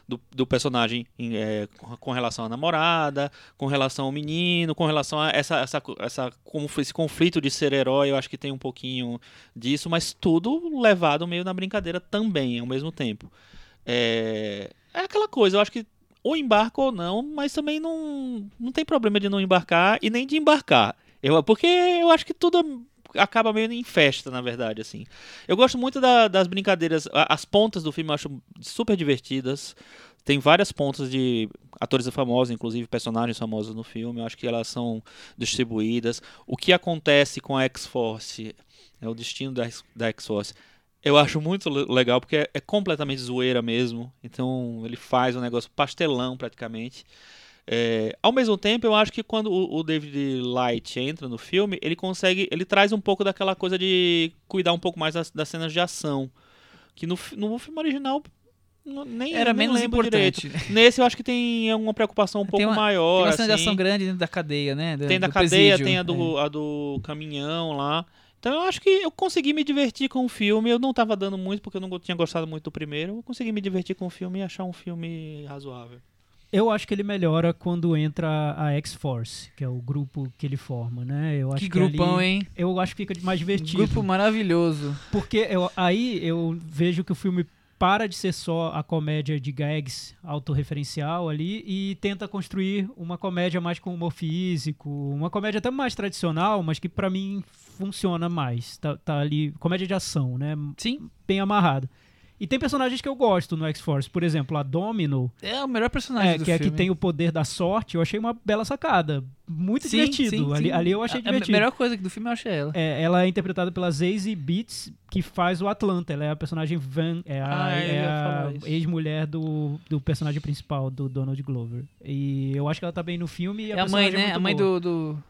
do, do personagem em, é, com- relação à namorada, com relação ao menino, com relação a essa, essa, essa, conf- esse conflito de ser herói. Eu acho que tem um pouquinho disso, mas tudo levado meio na brincadeira também, ao mesmo tempo. É, é aquela coisa, eu acho que ou embarca ou não, mas também não, não tem problema de não embarcar e nem de embarcar. Eu, porque eu acho que tudo acaba meio em festa, na verdade, assim. Eu gosto muito da- das brincadeiras, as pontas do filme eu acho super divertidas. Tem várias pontas de atores famosos, inclusive personagens famosos no filme. Eu acho que elas são distribuídas. O que acontece com a X-Force, é o destino da, da X-Force. Eu acho muito le- legal porque é, é completamente zoeira mesmo. Então ele faz um negócio pastelão praticamente. É, ao mesmo tempo, eu acho que quando o, o David Light entra no filme, ele consegue, ele traz um pouco daquela coisa de cuidar um pouco mais das, das cenas de ação, que no, no filme original nem Era menos importante. direito. Nesse eu acho que tem uma preocupação um pouco Tem uma- maior. Tem uma cena de assim. ação grande dentro da cadeia, né? do- Tem da cadeia, presídio. tem a do, É. a do caminhão lá. Então eu acho que eu consegui me divertir com o filme. Eu não tava dando muito porque eu não tinha gostado muito do primeiro. Eu consegui me divertir com o filme e achar um filme razoável. Eu acho que ele melhora quando entra a X-Force, que é o grupo que ele forma, né? Eu acho Que que grupão, ali- hein? Eu acho que fica mais divertido. Grupo maravilhoso. Porque eu- aí eu vejo que o filme para de ser só a comédia de gags autorreferencial ali e tenta construir uma comédia mais com humor físico, uma comédia até mais tradicional, mas que pra mim funciona mais. Tá, tá ali, comédia de ação, né? Sim, Bem amarrada. E tem personagens que eu gosto no X-Force, por exemplo, a Domino, é o melhor personagem é, do que é a filme. que tem o poder da sorte, eu achei uma bela sacada. Muito Sim, divertido. sim, ali, sim. ali eu achei a, divertido. A melhor coisa do filme eu achei ela. É, ela é interpretada pela Zazie Beetz, que faz o Atlanta. Ela é a personagem Van, é a, Ah, é a ex-mulher do, do personagem principal, do Donald Glover. E eu acho que ela tá bem no filme. E É a mãe, né? A mãe boa. do. do...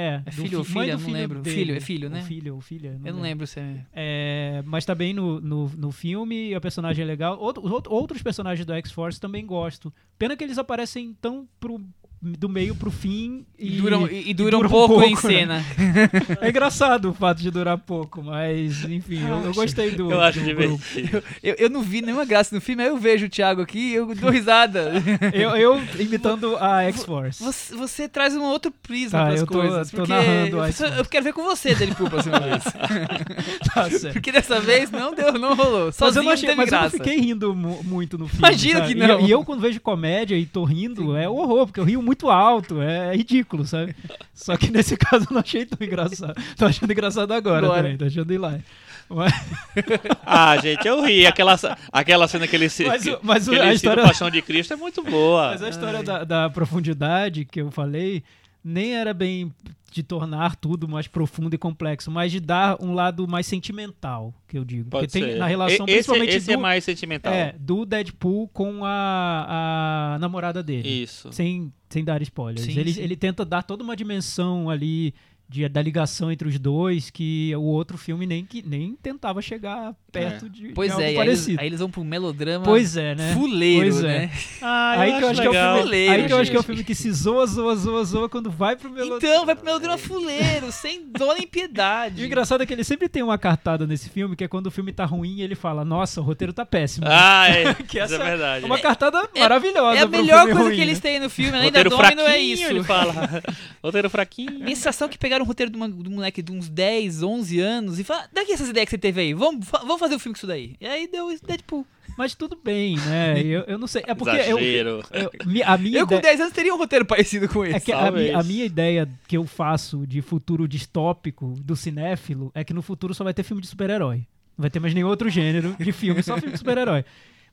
É, É filho ou fi- filha? Não lembro. dele. Filho, é filho, né? Ou filho ou filha. Eu não lembro se é. É, mas tá bem no, no, no filme, e a personagem é legal. Outro, os out- outros personagens do X-Force também gosto. Pena que eles aparecem tão pro, do meio pro fim e, E, duram, e, e duram dura um pouco, em né? cena. É engraçado o fato de durar pouco, mas enfim, eu, eu gostei do. Eu acho do grupo. divertido. Eu, eu não vi nenhuma graça no filme, aí eu vejo o Thiago aqui e eu dou risada. Eu, eu imitando a X-Force. Você, você traz um outro prisma Tá, pras eu tô- coisas. tô porque narrando eu, eu quero ver com você, Deadpool, próxima vez. Tá certo. Porque dessa vez não deu, não rolou. Mas eu não, achei, teve mas eu não graça. fiquei rindo mu- muito no filme. Imagino sabe? que E eu- não. E, eu, quando vejo comédia e tô rindo, é horror, porque eu rio muito alto, é ridículo, sabe? Só que nesse caso eu não achei tão engraçado. Tô achando engraçado agora, Agora. também, tô achando hilário. Mas, Ah, gente, eu ri. Aquela, aquela cena que ele se. Mas o- mas o- a história- Paixão de Cristo é muito boa. mas a história da, da profundidade que eu falei nem era bem de tornar tudo mais profundo e complexo, mas de dar um lado mais sentimental, que eu digo. Pode Porque tem ser. na relação, esse, principalmente esse é do, mais sentimental. é, do Deadpool com a, a namorada dele. Isso. sem, sem dar spoilers. Sim, ele, sim. ele tenta dar toda uma dimensão ali de, da ligação entre os dois que o outro filme nem, que, nem tentava chegar perto É. de, de Pois algo é, e aí eles, aí eles vão pro melodrama Pois é, né? fuleiro, Pois é. né? Ah, aí que eu acho que é o filme, aí que eu acho que é o filme que se zoa, zoa, zoa, zoa quando vai pro melodrama. Então, vai pro melodrama fuleiro, sem dó nem E piedade. o engraçado é que ele sempre tem uma cartada nesse filme, que é quando o filme tá ruim ele fala, nossa, o roteiro tá péssimo. Ah, é. Que Isso é essa verdade. É uma cartada maravilhosa É a melhor coisa ruim, que eles né? têm no filme, além da Domino, fraquinho, é isso. ele fala. Roteiro fraquinho. Sensação que pegaram um roteiro de, uma, de um moleque de uns 10, 11 anos e falaram, daqui essas ideias que você teve aí, vamos, vamos fazer um filme com isso daí. E aí deu esse Deadpool. Mas tudo bem, né? Eu, eu não sei. É porque eu, Exagero. eu- mi- a minha Eu com ideia... 10 anos teria um roteiro parecido com É esse. que a, mi- a minha ideia que eu faço de futuro distópico do cinéfilo é que no futuro só vai ter filme de super-herói. Não vai ter mais nenhum outro gênero de filme, só filme de super-herói.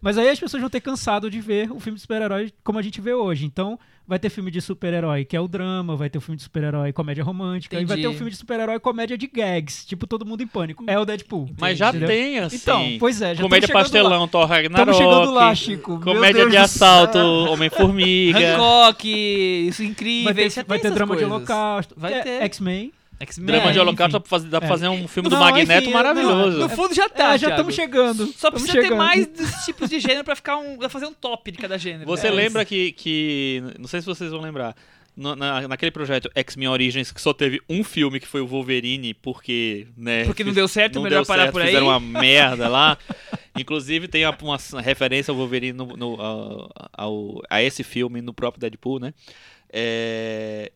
Mas aí as pessoas vão ter cansado de ver o filme de super-herói como a gente vê hoje. Então, vai ter filme de super-herói que é o drama, vai ter o filme de super-herói comédia romântica, e vai ter o Entendi. filme de super-herói comédia de gags, tipo Todo Mundo em Pânico. É o Deadpool. Mas já Entendeu? tem, assim. Então, pois é, já Comédia lá. pastelão, Thor Ragnarok. Tamo chegando lá, Chico. Meu Comédia Deus de do assalto. Homem-Formiga. Hancock, isso é incrível. Vai ter, vai ter drama de coisas. holocausto. Vai é, ter. X-Men. X-Men. Drama de É, Holocausto enfim. dá pra fazer, dá pra É. fazer um filme do Não, Magneto enfim, maravilhoso. No fundo já tá, É, já Thiago. estamos chegando. Só precisa ter chegando. mais desses tipos de gênero pra ficar um, pra fazer um top de cada gênero. Você É lembra isso. que, que. Não sei se vocês vão lembrar. no- na- naquele projeto X-Men Origins, que só teve um filme que foi o Wolverine, porque. Né, Porque não deu certo, não melhor deu parar certo, por aí. Fizeram uma merda lá. Inclusive tem uma, uma referência ao Wolverine no, no- ao- ao- a esse filme no próprio Deadpool, né? É,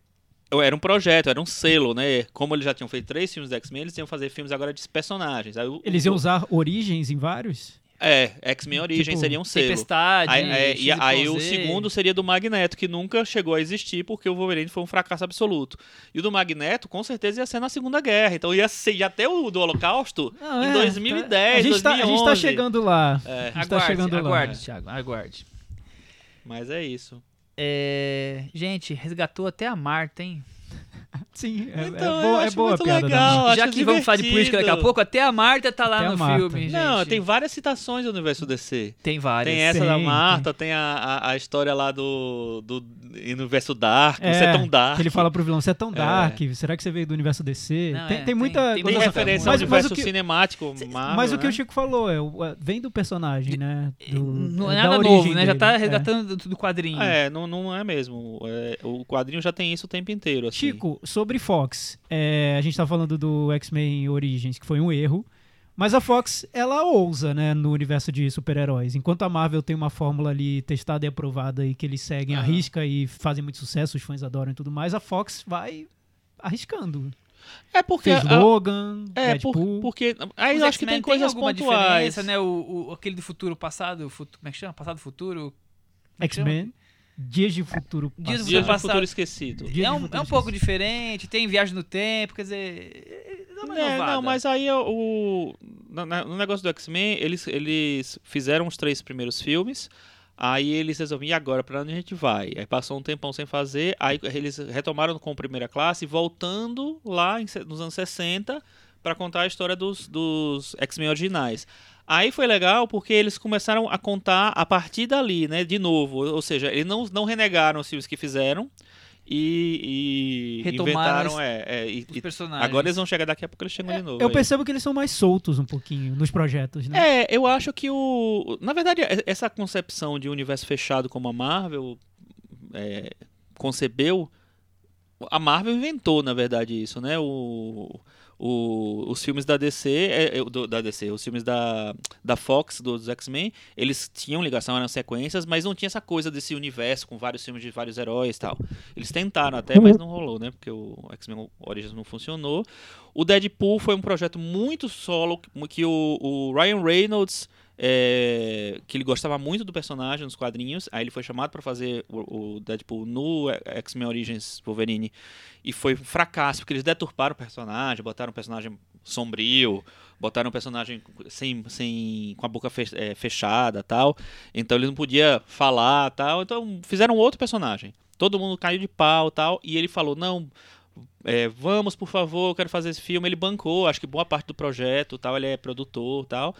era um projeto, era um selo, né? Como eles já tinham feito três filmes do X-Men, eles iam fazer filmes agora de personagens. Aí o- Eles iam usar origens em vários? É, X-Men Origins Tipo, seria um selo. Tempestade. Aí, é, e aí o segundo seria do Magneto, que nunca chegou a existir porque o Wolverine foi um fracasso absoluto. E o do Magneto, com certeza, ia ser na Segunda Guerra. Então ia ser ia até o do Holocausto Não, em é, 2010, a gente, tá, a gente tá 2011. chegando lá. É, A gente Aguarde, tá chegando lá. aguarde, Thiago, aguarde. mas é isso. É, gente, resgatou até a Marta, hein? Sim, é, Então, é boa, é acho boa a muito piada legal. da Já que vamos falar de política daqui a divertido. pouco, até a Marta tá lá Até no filme, gente. Não, tem várias citações do universo DC. Tem várias. Tem essa da Tem, Marta, tem a, a, a história lá do, do universo Dark, você é tão Dark. que ele fala pro vilão, você é tão dark, será que você veio do universo DC? Não, tem, é, tem tem- muita... tem Tem muita referência ao mas universo o que, cinemático, Marvel, mas o que né? o Chico falou, é, é, vem do personagem, né? Do, Não é da nada novo, né? Já tá é. resgatando do, quadrinho. É, não, não é mesmo. É, o quadrinho já tem isso o tempo inteiro. Assim. Chico, sobre Fox, é, a gente tá falando do X-Men Origins, que foi um erro, mas a Fox, ela ousa, né, no universo de super-heróis. Enquanto a Marvel tem uma fórmula ali testada e aprovada e que eles seguem a Aham. risca e fazem muito sucesso, os fãs adoram e tudo mais, a Fox vai arriscando. É porque. Fez a- Logan, é, Deadpool. por, porque. Aí Os eu acho que tem coisas alguma pontuais. diferença, né? O, o- aquele do futuro passado, futu- como é que chama? Passado futuro? É? X-Men, Dias de Futuro Passado. Dias passado. Futuro Esquecido. Dias É de um, Futuro é um pouco Esquecido. diferente, tem viagem no tempo, quer dizer. Uma É, inovada. não, mas aí é o. No negócio do X-Men, eles, eles fizeram os três primeiros filmes. Aí eles resolveram, e agora, pra onde a gente vai? Aí passou um tempão sem fazer, aí eles retomaram com primeira classe, voltando lá nos anos 60 pra contar a história dos, dos X-Men originais. Aí foi legal porque eles começaram a contar a partir dali, né, de novo. Ou seja, eles não, não renegaram os filmes que fizeram e, e Retomaram inventaram. é, é, e- Os personagens. Agora eles vão chegar daqui a pouco, eles chegam de novo. Eu aí. percebo que eles são mais soltos um pouquinho nos projetos, né? É, eu acho que o. Na verdade, essa concepção de universo fechado como a Marvel é, concebeu. A Marvel inventou, na verdade, isso, né? O, o- os filmes da DC, é, é, do- da DC, os filmes da, da Fox, dos X-Men, eles tinham ligação, eram sequências, mas não tinha essa coisa desse universo com vários filmes de vários heróis e tal. Eles tentaram até, mas não rolou, né? Porque o X-Men Origins não funcionou. O Deadpool foi um projeto muito solo, que o, o Ryan Reynolds, é, que ele gostava muito do personagem nos quadrinhos, aí ele foi chamado para fazer o, o Deadpool no X-Men Origins Wolverine, e foi um fracasso, porque eles deturparam o personagem, botaram um personagem sombrio, botaram um personagem sem, sem, com a boca é, fechada tal, então ele não podia falar tal, então fizeram outro personagem. Todo mundo caiu de pau tal, e ele falou, não, é, vamos, por favor, eu quero fazer esse filme. Ele bancou, acho que boa parte do projeto, tal, ele é produtor, tal.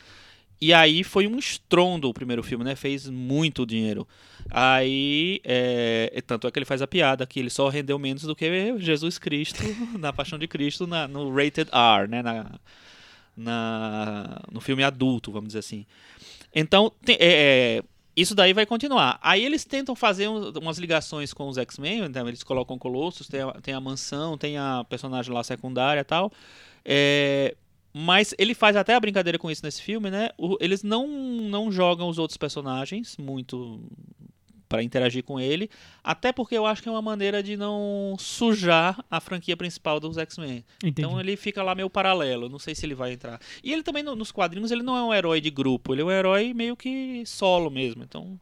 E aí foi um estrondo o primeiro filme, né? Fez muito dinheiro. Aí, é, tanto é que ele faz a piada que ele só rendeu menos do que Jesus Cristo na Paixão de Cristo na, no Rated R, né? Na, na, no filme adulto, vamos dizer assim. Então, tem, é, é isso daí vai continuar. Aí eles tentam fazer um, umas ligações com os X-Men, então eles colocam Colossus, tem a, tem a mansão, tem a personagem lá secundária e tal. É, mas ele faz até a brincadeira com isso nesse filme, né? O, eles não, não jogam os outros personagens muito para interagir com ele, até porque eu acho que é uma maneira de não sujar a franquia principal dos X-Men. Então ele fica lá meio paralelo, não sei se ele vai entrar. E ele também nos quadrinhos ele não é um herói de grupo, ele é um herói meio que solo mesmo. Então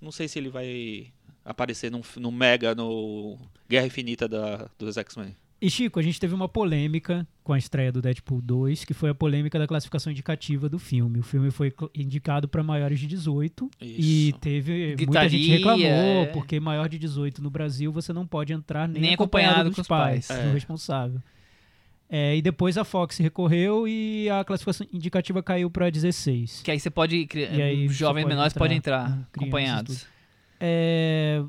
não sei se ele vai aparecer no, no Mega, no Guerra Infinita da, dos X-Men. E Chico, a gente teve uma polêmica com a estreia do Deadpool 2, que foi a polêmica da classificação indicativa do filme. O filme foi indicado para maiores de 18 Isso. e teve Gritaria, muita gente reclamou é... porque maior de 18 no Brasil você não pode entrar nem, nem acompanhado, acompanhado dos pais, pais é. do responsável. É, e depois a Fox recorreu e a classificação indicativa caiu para 16. Que aí você pode, e aí jovens menores podem entrar acompanhados. É,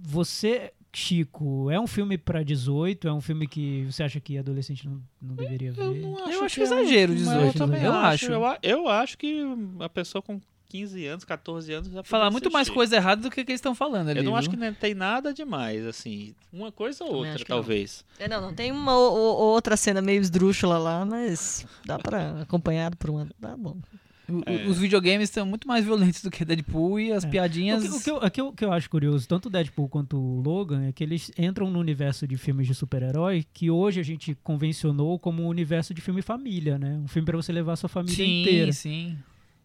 você Chico, é um filme para 18? É um filme que você acha que adolescente não, não deveria ver? Eu, não acho eu acho que é exagero 18. Eu, também eu acho. Eu, eu acho que a pessoa com 15 anos, 14 anos já Falar muito mais coisa errada do que, que eles estão falando ali. Eu não viu? acho que não tem nada demais, assim. Uma coisa ou outra, talvez. Não. É, não, não tem uma ou, outra cena meio esdrúxula lá, mas dá pra acompanhar por uma. Tá bom. É. Os videogames são muito mais violentos do que Deadpool e as é. piadinhas. O, que, o, que eu, o, que eu, o, que eu, acho curioso, tanto o Deadpool quanto o Logan, é que eles entram no universo de filmes de super-herói que hoje a gente convencionou como um universo de filme família, né? Um filme para você levar a sua família sim, inteira. Sim, sim.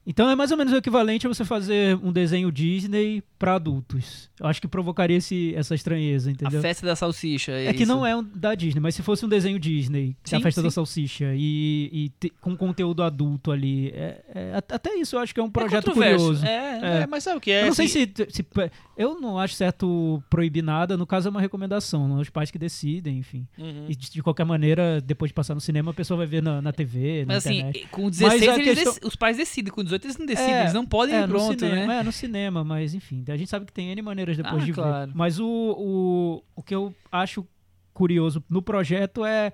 Então é mais ou menos o equivalente a você fazer um desenho Disney para adultos. Eu acho que provocaria esse, essa estranheza, entendeu? A festa da salsicha. É, é que não é um, da Disney, mas se fosse um desenho Disney, sim, a festa sim. da salsicha, e, e te, com conteúdo adulto ali. É, é, até isso eu acho que é um é projeto é curioso. É, mas sabe o que é? Eu não sei se, se, Eu não acho certo proibir nada, no caso é uma recomendação, não os pais que decidem, enfim. Uhum. E de, de, qualquer maneira, depois de passar no cinema, a pessoa vai ver na, na TV. Mas na assim, internet. com 16 questão... os pais decidem, com 18 eles não decidem, é, eles não podem é, ir pronto, cinema, né? É, no cinema, mas enfim, a gente sabe que tem N maneiras depois ah, de claro. ver. Mas o, o, o que eu acho curioso no projeto é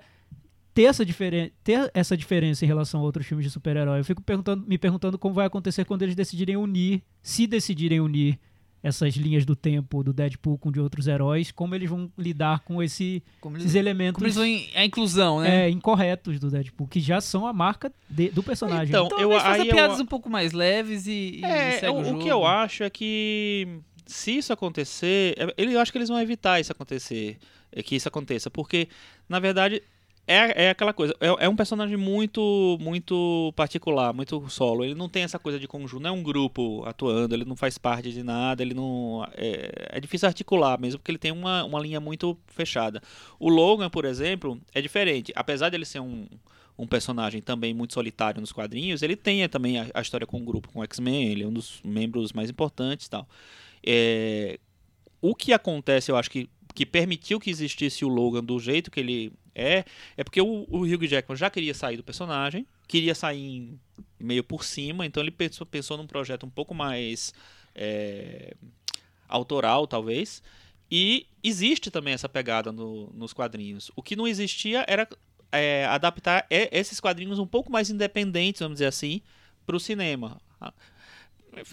ter essa, diferen ter essa diferença em relação a outros filmes de super-herói. Eu fico perguntando, me perguntando como vai acontecer quando eles decidirem unir, se decidirem unir essas linhas do tempo do Deadpool com de outros heróis, como eles vão lidar com esse, como esses elementos. Como eles vão a inclusão, né? É, incorretos do Deadpool, que já são a marca de, do personagem. Então, então eu aí piadas eu... um pouco mais leves e, é, e o, o, que eu acho é que se isso acontecer, é, ele, eu acho que eles vão evitar isso acontecer, é, que isso aconteça, porque na verdade é, é aquela coisa, é, é, um personagem muito muito particular, muito solo. Ele não tem essa coisa de conjunto, não é um grupo atuando, ele não faz parte de nada, ele não. É, é difícil articular mesmo, porque ele tem uma, uma linha muito fechada. O Logan, por exemplo, é diferente. Apesar de ele ser um, um personagem também muito solitário nos quadrinhos, ele tem também a, a história com o grupo, com o X-Men, ele é um dos membros mais importantes tal. É, o que acontece, eu acho que que permitiu que existisse o Logan do jeito que ele é, é porque o, o Hugh Jackman já queria sair do personagem, queria sair meio por cima, então ele pensou, pensou num projeto um pouco mais é, autoral, talvez. E existe também essa pegada no, nos quadrinhos. O que não existia era é, adaptar esses quadrinhos um pouco mais independentes, vamos dizer assim, para o cinema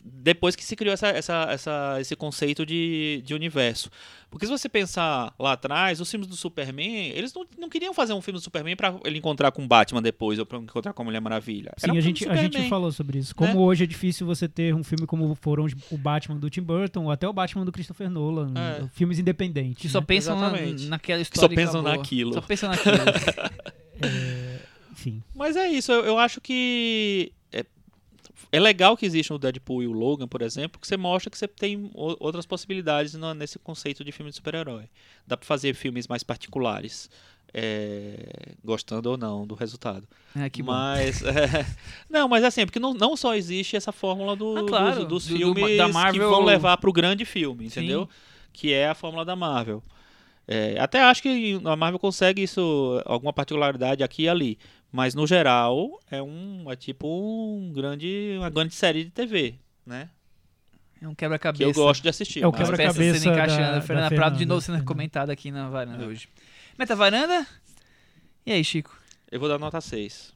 depois que se criou essa, essa, essa, esse conceito de, de universo. Porque se você pensar lá atrás, os filmes do Superman, eles não, não queriam fazer um filme do Superman para ele encontrar com Batman depois, ou para encontrar com a Mulher Maravilha. Sim, um a, gente, a gente falou sobre isso. Como né? hoje é difícil você ter um filme como foram o Batman do Tim Burton, ou até o Batman do Christopher Nolan. É. Filmes independentes. Que né? só pensam na, naquela história. Que só pensam naquilo. Só pensam naquilo. é, enfim. Mas é isso, eu, eu acho que é legal que existe o Deadpool e o Logan, por exemplo, que você mostra que você tem outras possibilidades no, nesse conceito de filme de super-herói. Dá para fazer filmes mais particulares, é, gostando ou não do resultado. É, que mas é, não, mas assim, porque não, não só existe essa fórmula do, ah, claro, dos, dos do, filmes do, da Marvel... que vão levar para o grande filme, entendeu? Sim. Que é a fórmula da Marvel. É, até acho que a Marvel consegue isso, alguma particularidade aqui e ali. Mas no geral é um é tipo um grande uma grande série de TV, né? É um Que quebra-cabeça. eu gosto de assistir. É o mas- As peças quebra-cabeça sendo encaixando. da- Fernanda da Prado de novo sendo Fernanda. comentada aqui na varanda É. hoje. Meta varanda? E aí, Chico? Eu vou dar nota 6.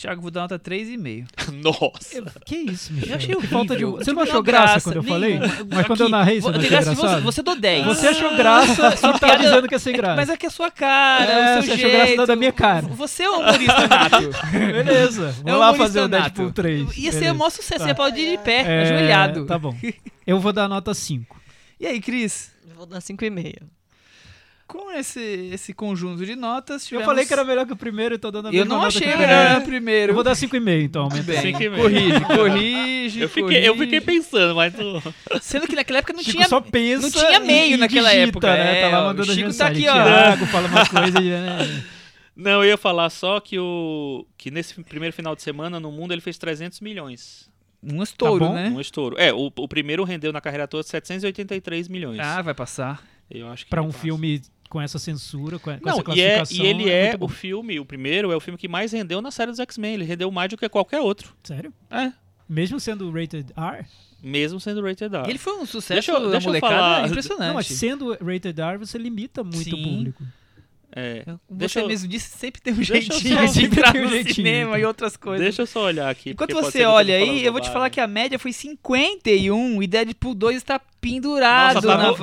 Thiago, vou dar nota 3,5. Nossa. Eu- Que isso, Michel? Eu achei horrível. falta de... Você não Não achou dá graça, quando eu falei? nenhuma. Mas quando eu Aqui, narrei, você não achou graça? Você, você dou 10. Você achou graça, só tá dizendo que é sem É, graça. Mas é que é a sua cara, É, o seu você achou jeito. graça da- da minha cara. Você é um humorista nato. Beleza, É vamos um lá fazer o. Deadpool 3. Ia ser o maior sucesso, Tá. você pode ir de pé, É, ajoelhado. Tá bom. Eu vou dar nota 5. E aí, Cris? Eu vou dar 5,5. Com esse, esse conjunto de notas, Eu tivemos... falei que era melhor que o primeiro e tô dando a Eu não achei que o melhor primeiro. o primeiro. Eu vou dar 5,5 então, bem. Cinco e meio. Corrige, corrige, Eu fiquei, eu fiquei pensando, mas. Sendo que naquela época não Chico tinha... só pensa não tinha meio e naquela digita, época, né? é, Tá lá ó, mandando o Chico tá aqui, ó. Thiago, fala uma coisa e... Né? Não, eu ia falar só que o que nesse primeiro final de semana no mundo ele fez 300 milhões. Um estouro, bom. né? Um estouro. É, o, o primeiro rendeu na carreira toda 783 milhões. Ah, vai passar. eu acho que Pra ele um passa. filme com essa censura, com, com Não, essa e, é, classificação... e ele é, bom. o filme, o primeiro é o filme que mais rendeu na série dos X-Men. Ele rendeu mais do que qualquer outro. Sério? É, Mesmo sendo rated R? mesmo sendo rated R. Ele foi um sucesso Deixa eu- deixa eu molecada falar- impressionante. Não, mas sendo rated R, você limita muito Sim. o público. É, Como deixa você eu- mesmo disse, sempre tem um eu jeitinho só- de entrar um no jeitinho, cinema e outras coisas. Deixa eu só olhar aqui. Enquanto você olha aí, eu vou te falar que a média foi 51 e Deadpool 2 está pendurado Nossa, tá na no- na-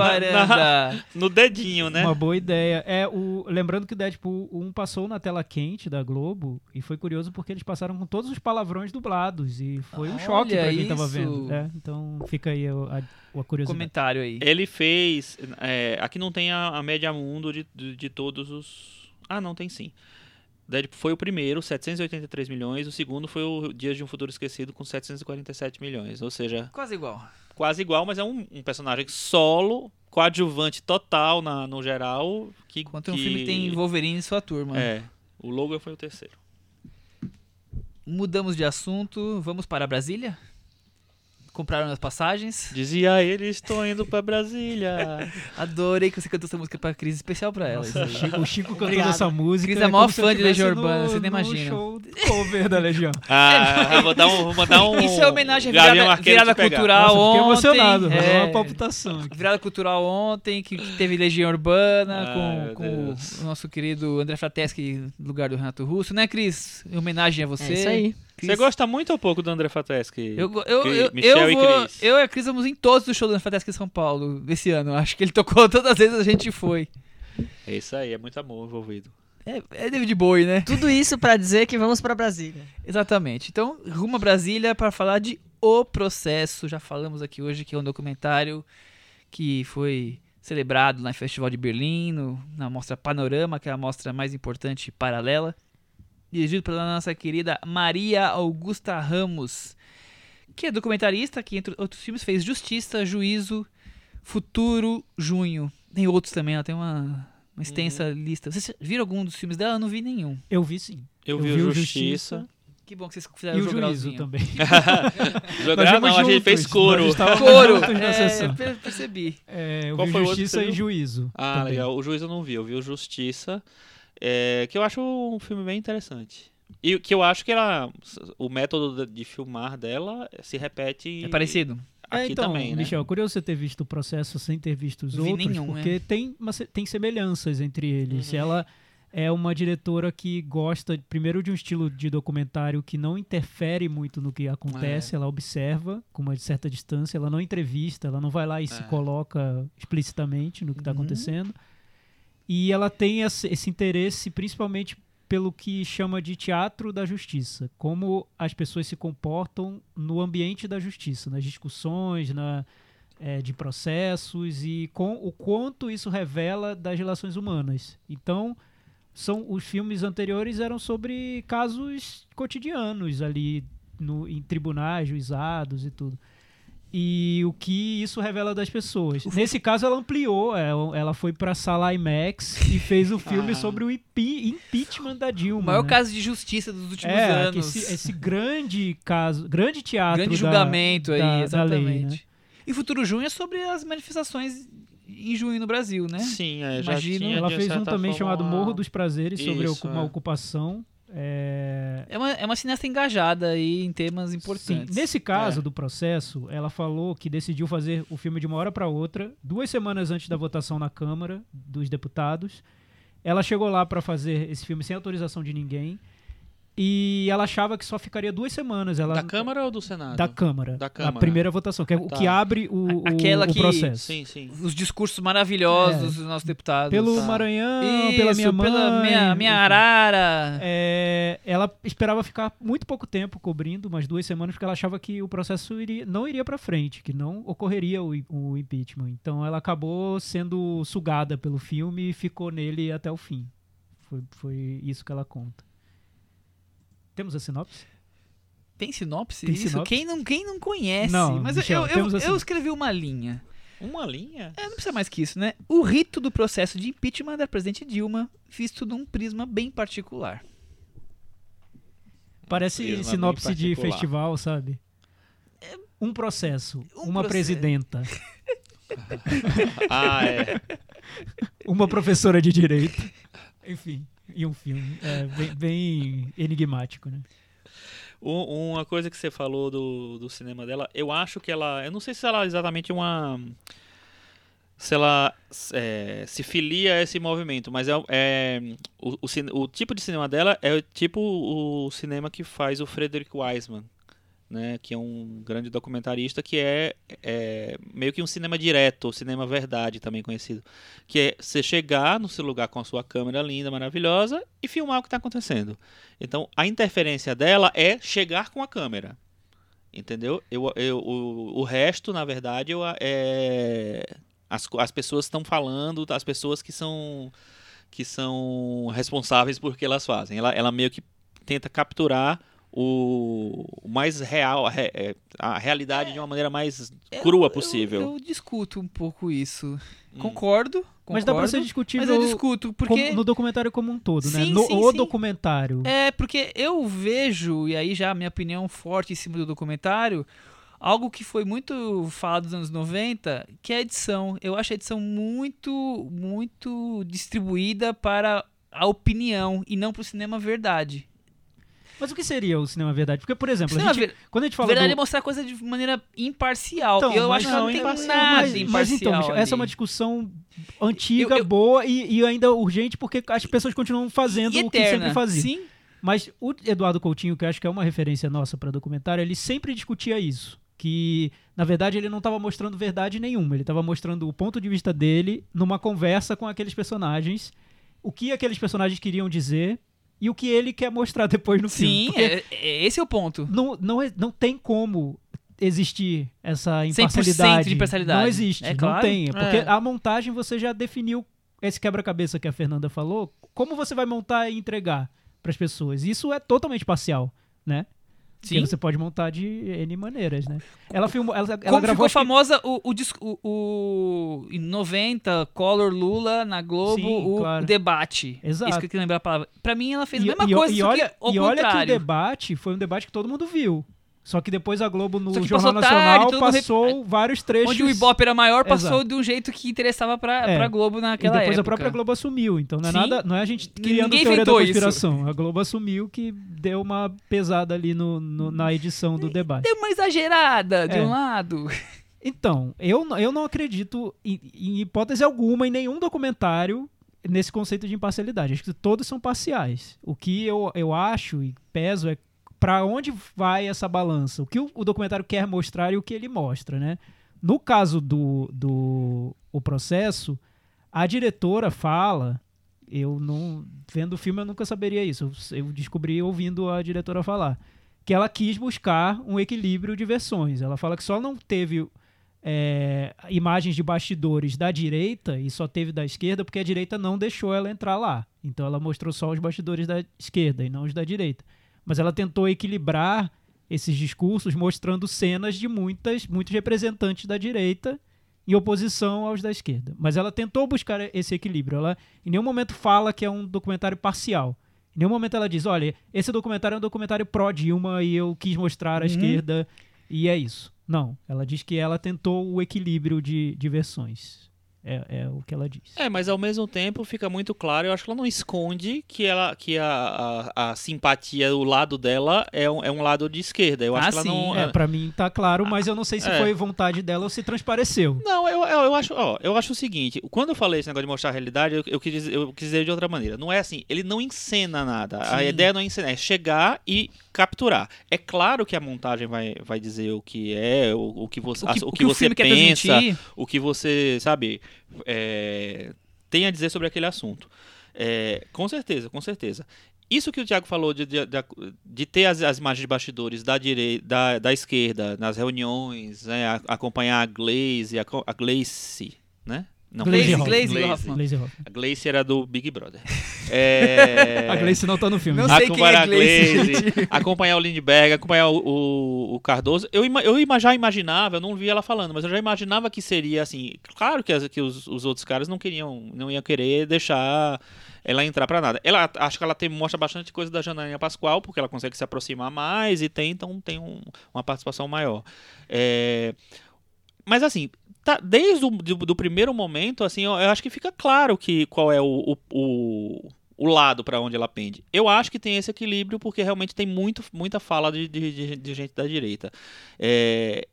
varanda. No dedinho, né? Uma boa ideia. É o lembrando que o Deadpool 1 passou na tela quente da Globo e foi curioso porque eles passaram com todos os palavrões dublados e foi um Olha choque pra quem tava isso. vendo. É, então fica aí a, a, a curiosidade. Comentário aí. Ele fez. é, aqui não tem a, a média mundo de, de, de todos os. Ah, não, tem sim. Deadpool foi o primeiro, 783 milhões. O segundo foi o Dias de um Futuro Esquecido, com 747 milhões. Ou seja, Quase igual. Quase igual, mas é um, um personagem solo, coadjuvante total na, no geral. Que, Enquanto um que- filme tem Wolverine e sua turma. É. O Logan foi o terceiro. Mudamos de assunto, vamos para Brasília? Compraram as passagens? Dizia ele, estou indo pra Brasília. Adorei que você cantou essa música pra Cris, especial pra ela. Nossa, aí. Chico- o Chico cantando Obrigado. essa música. Cris é maior se eu fã de Legião Urbana, no- você nem no imagina. show cover da Legião. Ah, vou dar um. Vou mandar um Isso é homenagem à virada, virada cultural Nossa, ontem. emocionado. é, É. Uma palpitação. aqui. Virada cultural ontem, que que teve Legião Urbana Ai, com, com o nosso querido André Frateschi no lugar do Renato Russo, né, Cris? Em homenagem a você. É isso aí. Cris. Você gosta muito ou pouco do André Fateschi? Eu, eu, eu, Michel eu, e eu e a Cris vamos em todos os shows do André Frateschi em São Paulo esse ano. Acho que ele tocou todas as vezes a gente foi. É isso aí, é muito amor envolvido. É, é David Bowie, né? Tudo isso pra dizer que vamos pra Brasília. Exatamente. Então, rumo a Brasília para falar de O Processo. Já falamos aqui hoje que é um documentário que foi celebrado no Festival de Berlim, no- na mostra Panorama, que é a mostra mais importante paralela. Dirigido pela nossa querida Maria Augusta Ramos, que é documentarista, que entre outros filmes fez Justiça, Juízo, Futuro, Junho. Tem outros também, ela tem uma, uma extensa lista. Vocês viram algum dos filmes dela? Eu não vi nenhum. Eu vi sim. Eu, Eu vi, vi o Justiça. Justiça. Que bom que vocês fizeram E o juízo também. Jogar Nós não, a vimos gente fez juntos, Couro! juntos na É, percebi. É, eu Qual vi foi o outro que Justiça e? Juízo. Ah, também. legal. O Juiz eu não vi, eu vi o Justiça. É, que eu acho um filme bem interessante. E que eu acho que ela. O método de- filmar dela se repete. É parecido? Aqui é, então, também, né? Michel, curioso você ter visto o processo sem ter visto os vi outros, nenhum, porque é. tem, tem semelhanças entre eles. Uhum. Ela é uma diretora que gosta, primeiro, de um estilo de documentário que não interfere muito no que acontece, É. ela observa com uma certa distância, ela não entrevista, ela não vai lá e se É. coloca explicitamente no que está Uhum. acontecendo. E ela tem esse, esse interesse principalmente pelo que chama de teatro da justiça, como as pessoas se comportam no ambiente da justiça, nas discussões, na, eh, de processos e com o quanto isso revela das relações humanas. Então, são os filmes anteriores eram sobre casos cotidianos ali no, em tribunais, juizados e tudo. E o que isso revela das pessoas. Nesse caso, ela ampliou, é, ela foi pra sala IMAX e fez o filme Ah. sobre o impeachment da Dilma. O maior né? caso de justiça dos últimos é, que anos. esse, esse grande caso, grande teatro Grande da- julgamento aí, da- da exatamente. lei, né? E Futuro Junho é sobre as manifestações em junho no Brasil, né? Sim, é, já Imagino. tinha, Ela fez um também chamado Morro dos Prazeres sobre Isso, uma é. ocupação É, É uma, é uma cineasta engajada aí em temas Sim, importantes. nesse caso É. do processo, ela falou que decidiu fazer o filme de uma hora para outra, duas semanas antes da votação na Câmara dos Deputados. Ela chegou lá para fazer esse filme sem autorização de ninguém e ela achava que só ficaria duas semanas. Ela, Da Câmara ou do Senado? Da Câmara. Da A Câmara. primeira votação, que é o Tá. que abre o, o- Aquela o que- processo. Sim, sim. Os discursos maravilhosos dos nossos deputados. Pelo Tá. Maranhão, Isso, pela minha mãe. pela minha, minha arara. É, ela esperava ficar muito pouco tempo cobrindo, umas duas semanas, porque ela achava que o processo iria- não iria para frente, que não ocorreria o, o impeachment. Então ela acabou sendo sugada pelo filme e ficou nele até o fim. Foi, foi isso que ela conta. Temos a sinopse? Tem sinopse? Tem Isso? sinopse? Quem, não, quem não conhece? Não, Mas Michel, eu, eu, eu sinopse. escrevi uma linha. Uma linha? É, não precisa mais que isso, né? O rito do processo de impeachment da presidente Dilma, visto num prisma bem particular. Parece Prisma sinopse de particular. festival, sabe? Um processo, Um uma processo. presidenta, Ah, é. uma professora de direito. Enfim, e um filme. É, bem, bem enigmático, né? Um- Uma coisa que você falou do, do cinema dela, eu acho que ela. Eu não sei se ela é exatamente uma. Se ela é, se filia a esse movimento, mas é, é o, o, o tipo de cinema dela é tipo o cinema que faz o Frederick Wiseman, né, que é um grande documentarista que é, é meio que um cinema direto, cinema verdade também conhecido, que é você chegar no seu lugar com a sua câmera linda, maravilhosa e filmar o que está acontecendo. Então, a interferência dela é chegar com a câmera. Entendeu? Eu, eu, o, o resto, na verdade, eu, é, as, as pessoas estão falando, as pessoas que são, que são responsáveis por que elas fazem. Ela, ela meio que tenta capturar o, mais real, a, é, a realidade de uma maneira mais crua possível. Eu, eu discuto um pouco isso. Hum. Concordo, Mas dá pra concordo, ser discutível Mas eu discuto, porque... no documentário como um todo, né? Sim, No, sim, o sim. documentário. É, porque eu vejo, e aí já a minha opinião forte em cima do documentário, algo que foi muito falado nos anos 90, que é a edição. Eu acho a edição muito, muito distribuída para a opinião e não para o cinema verdade. Mas o que seria o cinema verdade? Porque, por exemplo, a gente, quando a gente fala verdade do... é mostrar a coisa de maneira imparcial. Então, eu acho que não, tem imparcial, nada mas, imparcial. mas então, Michel, essa é uma discussão antiga, Eu- eu- boa e, e ainda urgente porque as pessoas continuam fazendo E o que eterna. sempre faziam. Sim, Mas o Eduardo Coutinho, que eu acho que é uma referência nossa para documentário, ele sempre discutia isso. Que, na verdade, ele não estava mostrando verdade nenhuma. Ele estava mostrando o ponto de vista dele numa conversa com aqueles personagens, o que aqueles personagens queriam dizer e o que ele quer mostrar depois no filme. sim é- é- esse é o ponto. não, não, não tem como existir essa 100% imparcialidade. de imparcialidade. Não existe, É não claro. tem. Porque É. a montagem você já definiu esse quebra-cabeça que a Fernanda falou. Como você vai montar e entregar para as pessoas? Isso é totalmente parcial, né? Sim. você pode montar de N maneiras, né? Ela filmou, ela, ela Como gravou ficou acho que- famosa o, o, o- o- em 90, Collor Lula na Globo, Sim, o, claro. o debate. Exato. Isso que eu queria lembrar a palavra. Pra mim, ela fez E, a mesma e- coisa, e olha, que e olha que o debate foi um debate que todo mundo viu. Só que depois a Globo no Jornal passou tarde, Nacional todo mundo rep- passou vários trechos. Onde o Ibope era maior, passou Exato. de um jeito que interessava pra, É. pra Globo E naquela depois época. a própria Globo assumiu. Então não é Sim. nada, não é a gente criando Ninguém teoria da inventou isso. conspiração. A Globo assumiu que deu uma pesada ali no, no- na edição do debate. Deu uma exagerada, de É. um lado. Então, eu, eu não acredito em, em hipótese alguma em nenhum documentário nesse conceito de imparcialidade. Acho que todos são parciais. O que eu, eu acho e peso é para onde vai essa balança. O que o, o documentário quer mostrar e o que ele mostra, né? No caso do, do o processo, a diretora fala, eu não vendo o filme eu nunca saberia isso. Eu, eu descobri ouvindo a diretora falar que ela quis buscar um equilíbrio de versões. Ela fala que só não teve é, imagens de bastidores da direita e só teve da esquerda porque a direita não deixou ela entrar lá. Então ela mostrou só os bastidores da esquerda e não os da direita. Mas ela tentou equilibrar esses discursos mostrando cenas de muitas, muitos representantes da direita em oposição aos da esquerda. Mas ela tentou buscar esse equilíbrio. Ela em nenhum momento fala que é um documentário parcial. Em nenhum momento ela diz, olha, esse documentário é um documentário pró-Dilma e eu quis mostrar a Uhum. esquerda e é isso. Não, ela diz que ela tentou o equilíbrio de, de versões. É, é o que ela diz. É, mas ao mesmo tempo fica muito claro, eu acho que ela não esconde que, ela, que a, a, a simpatia, o lado dela é um, é um lado de esquerda. Eu acho Ah, que ela sim, não. É, pra mim tá claro, mas eu não sei se É. foi vontade dela ou se transpareceu. Não, eu, eu, eu acho, ó, eu acho o seguinte, quando eu falei esse negócio de mostrar a realidade, eu, eu, quis, dizer- eu quis dizer de outra maneira. Não é assim, ele não encena nada. A Sim. ideia não é encenar, é chegar e capturar. É claro que a montagem vai, vai dizer o que é, o, o que você, O que, o o que que o você pensa, o que você, sabe, é, tem a dizer sobre aquele assunto. É, com certeza, com certeza. Isso que o Thiago falou de, de, de- de ter as, as imagens de bastidores da, direi, da, da esquerda nas reuniões, né, a- acompanhar a Glaze, a, a Glace, né? Não, Glaze Glaze, Hoffman. Glaze Hoffman. A Glace era do Big Brother. É... A Gleice não tá no filme. Não sei quem acompanhar é a Glaze, Glaze, acompanhar o Lindbergh, acompanhar o, o, o Cardoso. Eu, eu já imaginava, eu não vi ela falando, mas eu já imaginava que seria assim. Claro que, as- que os, os outros caras não queriam, não iam querer deixar ela entrar pra nada. Ela acho que ela tem, mostra bastante coisa da Janaína Pascoal, porque ela consegue se aproximar mais e tem, então tem um- uma participação maior. É, mas assim, tá, desde o do, do primeiro momento, assim, eu, eu acho que fica claro que qual é o, o, o, lado para onde ela pende. Eu acho que tem esse equilíbrio porque realmente tem muito, muita fala de, de, de- gente da direita. É,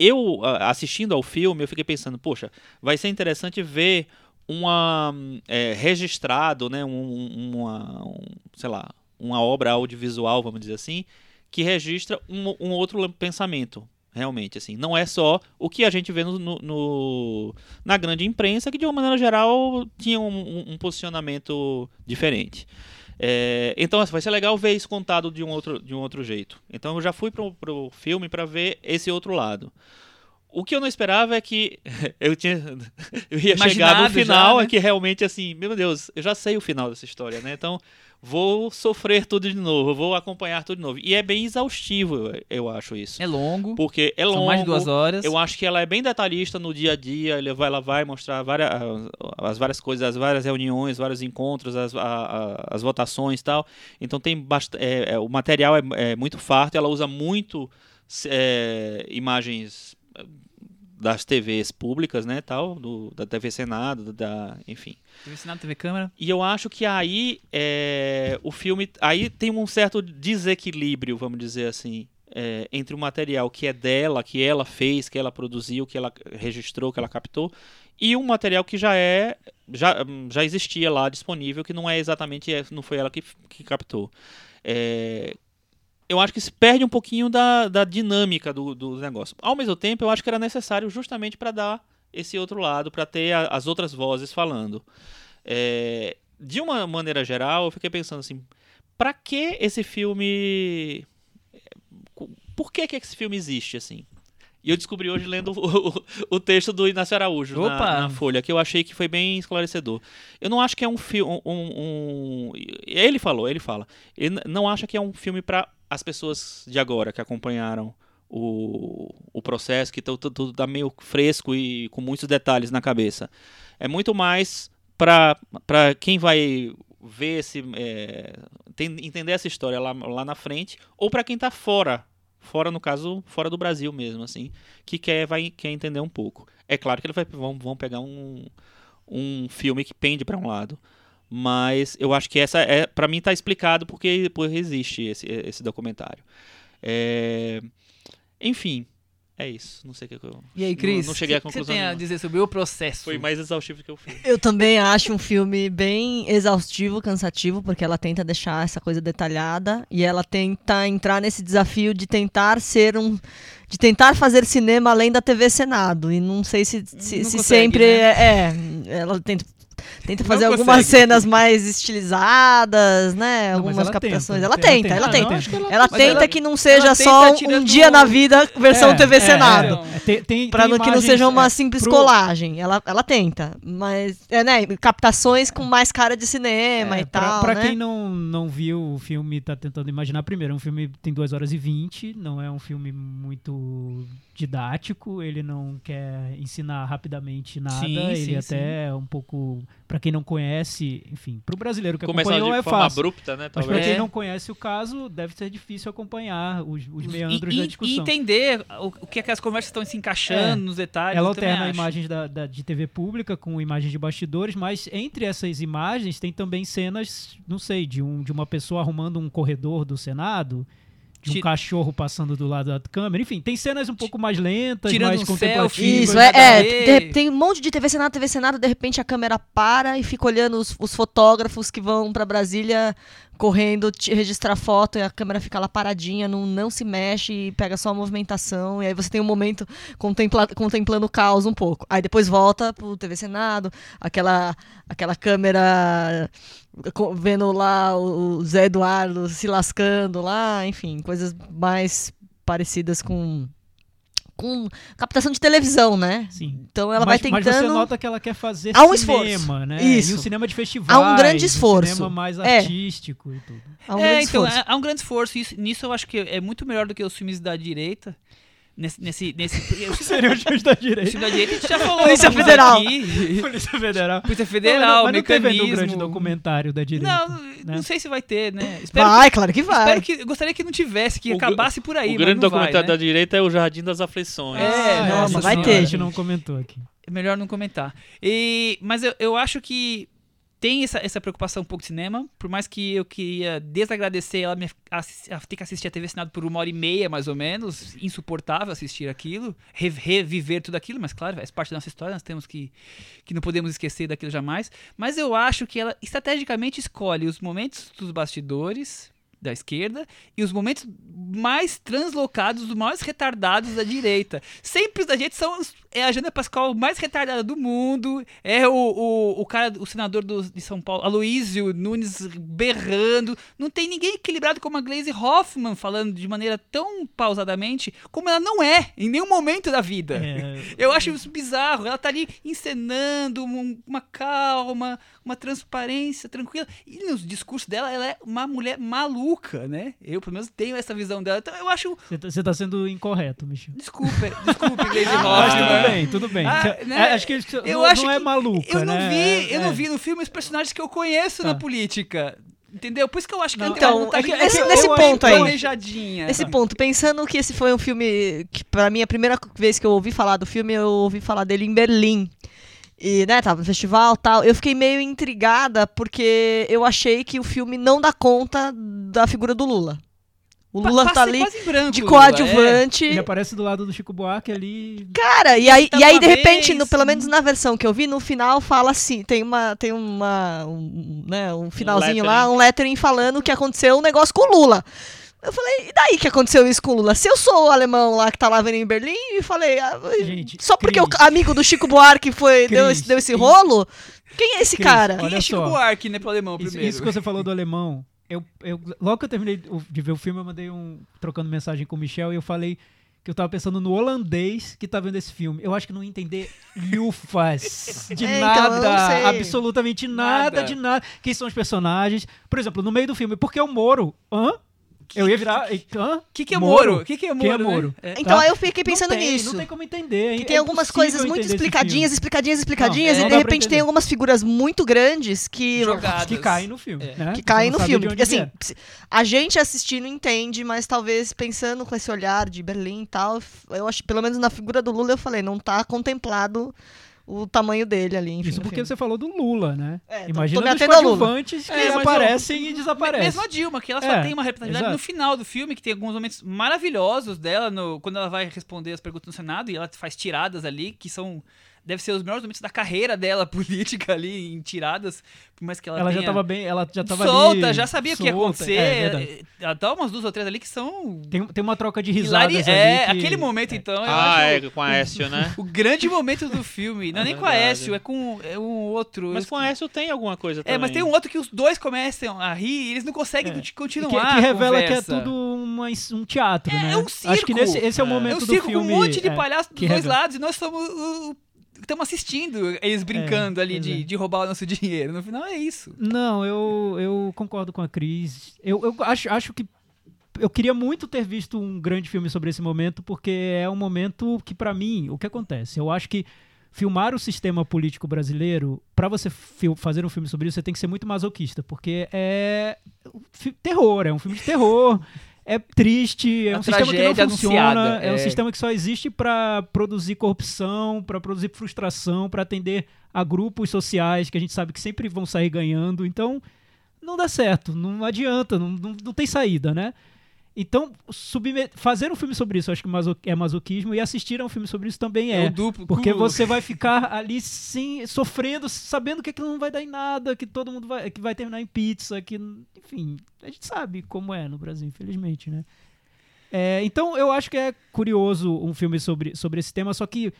eu, assistindo ao filme, eu fiquei pensando, poxa, vai ser interessante ver uma é, registrado, né, um- uma, um, sei lá, uma obra audiovisual, vamos dizer assim, que registra um, um outro pensamento, realmente, assim. Não é só o que a gente vê no, no- na grande imprensa, que de uma maneira geral tinha um, um- um posicionamento diferente. É, então assim, vai ser legal ver isso contado de um outro, de um outro jeito. Então eu já fui pro, pro filme para ver esse outro lado. O que eu não esperava é que eu tinha eu ia chegar no Imaginado já, final né? é que realmente assim, meu Deus, eu já sei o final dessa história, né? Então vou sofrer tudo de novo, vou acompanhar tudo de novo. E é bem exaustivo, eu- acho isso. É longo. Porque é longo. São mais de duas horas. Eu acho que ela é bem detalhista no dia a dia. Ele vai, ela vai mostrar várias, as várias coisas, as várias reuniões, vários encontros, as, a- a- as votações e tal. Então tem bast... é, é, o material é, é muito farto. Ela usa muito é, imagens das TVs públicas, né, tal, do, da TV Senado, da, enfim. TV Senado, TV Câmara. E eu acho que aí é, o filme. Aí tem um certo desequilíbrio, vamos dizer assim. é, entre o material que é dela, que ela fez, que ela produziu, que ela registrou, que ela captou, e um material que já é. Já, já existia lá disponível, que não é exatamente. é, Não foi ela que, que captou. É, eu acho que se perde um pouquinho da, da dinâmica do, do negócio. Ao mesmo tempo, eu acho que era necessário justamente para dar esse outro lado, para ter a- as outras vozes falando. É, de uma maneira geral, eu fiquei pensando assim, para que esse filme por que que esse filme existe assim? E eu descobri hoje lendo o, o- texto do Inácio Araújo na, na Folha, que eu achei que foi bem esclarecedor. Eu não acho que é um filme. Um, um- ele falou, ele fala. Ele não acha que é um filme para as pessoas de agora que acompanharam o, o processo, que tudo, tá meio fresco e com muitos detalhes na cabeça. É muito mais para quem vai ver esse. é, tem- entender essa história lá, lá na frente, ou para quem tá fora. Fora, no caso, fora do Brasil mesmo, assim, que quer, vai, quer entender um pouco. É claro que ele vai, vão, vão pegar um, um filme que pende para um lado. Mas eu acho que essa é, para mim tá explicado porque, porque existe esse, esse documentário. É, enfim, é isso. Não sei o que eu. E aí, Cris? Não, não cheguei à o que conclusão. Você tem a dizer sobre o processo? Foi mais exaustivo que eu fiz. Eu também acho um filme bem exaustivo, cansativo, porque ela tenta deixar essa coisa detalhada e ela tenta entrar nesse desafio de tentar ser um. de tentar fazer cinema além da TV Senado. E não sei se, se, Não se consegue, sempre né? é, é. Ela tenta. Tenta Não fazer algumas consegue. cenas mais estilizadas, né? Não, mas Algumas ela captações. tenta, ela ela tenta, tenta. ela tenta. não, acho que Ela, Mas tenta ela- que não seja ela só tenta um dia na vida versão É, TV é, Senado. é, é, tem, tem, Pra tem não, que não seja uma é, simples pro- colagem. Ela, ela tenta. Mas, é, né? Captações com mais cara de cinema É, e pra, tal. pra né? quem não, não viu o filme, tá tentando imaginar primeiro, é um filme tem 2 horas e 20, não é um filme muito didático, ele não quer ensinar rapidamente nada, Sim, ele sim, até é um pouco para quem não conhece, enfim, pro brasileiro que Começar acompanhou de é forma fácil. abrupta, né? Mas pra quem É. não conhece o caso, deve ser difícil acompanhar os, os E- meandros e, da e discussão. entender o, o que aquelas conversas estão se encaixando É. nos detalhes. Ela alterna imagens da, da- de TV pública com imagens de bastidores, mas entre essas imagens tem também cenas, não sei, de, um, de uma pessoa arrumando um corredor do Senado, de um cachorro passando do lado da câmera. Enfim, tem cenas um pouco mais lentas, Tirando mais um contemplativas. selfie. Isso, é, é de tem um monte de TV Senado, TV Senado, de repente a câmera para e fica olhando os, os fotógrafos que vão pra Brasília correndo registrar foto e a câmera fica lá paradinha, não, não se mexe e pega só a movimentação. E aí você tem um momento contempla, contemplando o caos um pouco. Aí depois volta pro TV Senado, aquela, aquela câmera vendo lá o Zé Eduardo se lascando lá, enfim, coisas mais parecidas com com captação de televisão, né? Sim. Então ela mas, vai mas você tentando. nota que ela quer fazer Há um cinema, esforço. né? Isso. E um cinema de festival. Há um grande esforço. Um cinema mais É. artístico e tudo. Há um é, grande então, esforço. é- há um grande esforço. Isso, nisso eu acho que é muito melhor do que os filmes da direita. Nesse. nesse, nesse Seria o juiz da direita. filmes da direita a gente já falou. Polícia Federal. aqui. Polícia Federal. Polícia Não, Federal, mas não teve ainda mecanismo. um grande documentário da direita. Não, né? não sei se vai ter, né? Espero Vai, claro que vai. Espero que, eu gostaria que não tivesse, que O acabasse por aí. o mas grande não vai, documentário né? da direita é o Jardim das Aflições. É, Ah, nossa mas vai senhora, ter. A gente não comentou aqui. É melhor não comentar. E, mas eu, eu acho que tem essa, essa preocupação um pouco de cinema, por mais que eu queria desagradecer ela me, ter que assistir a TV Senado por uma hora e meia, mais ou menos, insuportável assistir aquilo, re- reviver tudo aquilo, mas claro, faz parte da nossa história, nós temos que, que não podemos esquecer daquilo jamais, mas eu acho que ela estrategicamente escolhe os momentos dos bastidores da esquerda e os momentos mais translocados, os mais retardados da direita. Sempre os da direita são é a Jana Pascoal mais retardada do mundo, é o, o, o cara, o senador do- de São Paulo, Aloísio Nunes berrando. Não tem ninguém equilibrado como a Glaze Hoffman falando de maneira tão pausadamente como ela não é em nenhum momento da vida. É, Eu acho isso bizarro. Ela tá ali encenando um- uma calma, uma transparência tranquila. E nos discursos dela, ela é uma mulher maluca, né? Eu, pelo menos, tenho essa visão dela. Então, eu acho. Você tá, você tá sendo incorreto, Michel. Desculpe, desculpe, Glaze Mas tudo bem, tudo bem. Ah, né? é, acho que Eu não, acho não é que maluca, Eu não né? vi, eu É, não é. vi no filme os personagens que eu conheço Tá. na política. Entendeu? Por isso que eu acho que Não, tem então, uma montagem é que- esse- bem nesse ponto aí. planejadinha. Esse ponto, pensando que esse foi um filme que, pra mim, a primeira vez que eu ouvi falar do filme, eu ouvi falar dele em Berlim. E, né, tava no festival e tal. Eu fiquei meio intrigada porque eu achei que o filme não dá conta da figura do Lula. O Pa- Lula tá ali branco, de Lula, é. coadjuvante. Ele aparece do lado do Chico Buarque ali. Cara, e aí, Tá e aí de repente, no- pelo menos na versão que eu vi, no final fala assim, tem uma tem uma um, né, um finalzinho lá, lettering. um lettering falando que aconteceu um negócio com o Lula. Eu falei, e daí que aconteceu isso com o Lula? Se eu sou o alemão lá que tá lá vendo em Berlim e falei, ah, Gente, só porque Cris. o amigo do Chico Buarque foi deu, esse, deu esse rolo, quem é esse Cris, cara? Quem é Chico só. Buarque, né, pro alemão Isso, primeiro? isso que você falou do alemão, eu, eu, logo que eu terminei o- de ver o filme, eu mandei um. trocando mensagem com o Michel e eu falei que eu tava pensando no holandês que tá vendo esse filme. Eu acho que não ia entender lufas de É, então, nada, sei. absolutamente nada, Nada. de nada. Quem são os personagens? Por exemplo, no meio do filme, porque o Moro? Hã? Eu ia virar. O que, que é Moro? O que, que é Moro? Quem é né? Moro? É. Então tá? aí eu fiquei pensando não tem, nisso. Não tem como entender, hein? Que tem É algumas coisas muito explicadinhas, explicadinhas, explicadinhas, Não, e não de repente tem algumas figuras muito grandes que Jogadas. Que caem no filme. É. né? que caem no filme. Porque assim, a gente assistindo entende, mas talvez pensando com esse olhar de Berlim e tal, eu acho, pelo menos na figura do Lula, eu falei, não tá contemplado o tamanho dele ali. Enfim, Isso porque você falou do Lula, né? É, Imagina tô Lula. coadjuvantes que É, mas eu- aparecem e desaparecem. Mesmo a Dilma, que ela só É, tem uma representatividade exato. no final do filme, que tem alguns momentos maravilhosos dela, no- quando ela vai responder as perguntas no Senado, e ela faz tiradas ali, que são. Deve ser os melhores momentos da carreira dela política ali, em tiradas, por mais que ela, Ela já tava bem, ela já tava solta, ali, já sabia o que ia solta. acontecer. É, verdade. ela dá umas duas ou três ali que são. tem, tem uma troca de risadas hilari- ali É, que- aquele momento então. eu Ah, acho é, com a Écio, né? O grande momento do filme. Não é É nem com a verdade. Écio, é com é um outro. Mas com a Écio tem alguma coisa também. É, mas tem um outro que os dois começam a rir e eles não conseguem É. conti- E continuar. que, que a revela que é tudo uma, um teatro, É, né? é um Acho que circo. nesse, esse é o É. É momento um do circo filme. com um monte de é, palhaços dos dois revela. lados e nós somos. Estamos assistindo eles brincando ali pois de, é. de roubar o nosso dinheiro. No final é isso. Não, eu, eu concordo com a Cris. Eu, eu acho, acho que eu queria muito ter visto um grande filme sobre esse momento, porque é um momento que, pra mim, o que acontece? Eu acho que filmar o sistema político brasileiro, para você fazer um filme sobre isso, você tem que ser muito masoquista, porque é terror, é um filme de terror. É triste, é A um sistema que não funciona, anunciada, é um é. sistema que só existe para produzir corrupção, para produzir frustração, para atender a grupos sociais que a gente sabe que sempre vão sair ganhando. Então, não dá certo, não adianta, não, não, não tem saída, né? Então, fazer um filme sobre isso, acho que é masoquismo, e assistir a um filme sobre isso também É é. duplo. Porque cu- você vai ficar ali sim, sofrendo, sabendo que aquilo não vai dar em nada, que todo mundo vai, que vai terminar em pizza, que, enfim, a gente sabe como é no Brasil, infelizmente, né? É, então eu acho que é curioso um filme sobre, sobre esse tema, só que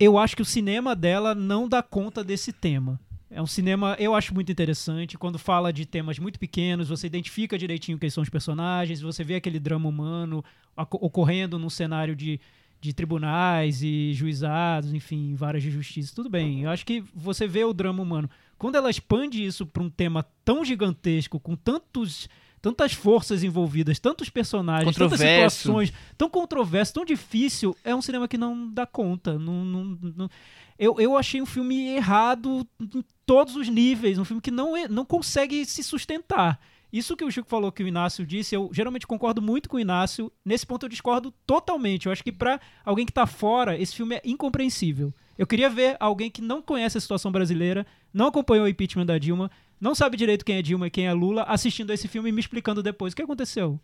eu acho que o cinema dela não dá conta desse tema. É um cinema, eu acho muito interessante. Quando fala de temas muito pequenos, você identifica direitinho quem são os personagens, você vê aquele drama humano ocorrendo num cenário de, de tribunais e juizados, enfim, varas de justiça. Tudo bem, eu acho que você vê o drama humano. Quando ela expande isso para um tema tão gigantesco, com tantos. Tantas forças envolvidas, tantos personagens, tantas situações, tão controverso, tão difícil, é um cinema que não dá conta. Não, não, não- Eu, eu achei um filme errado em todos os níveis, um filme que não, é- não consegue se sustentar. Isso que o Chico falou que o Inácio disse, eu geralmente concordo muito com o Inácio. Nesse ponto eu discordo totalmente. Eu acho que pra alguém que tá fora, esse filme é incompreensível. Eu queria ver alguém que não conhece a situação brasileira, não acompanhou o impeachment da Dilma, não sabe direito quem é Dilma e quem é Lula, assistindo esse filme e me explicando depois o que aconteceu.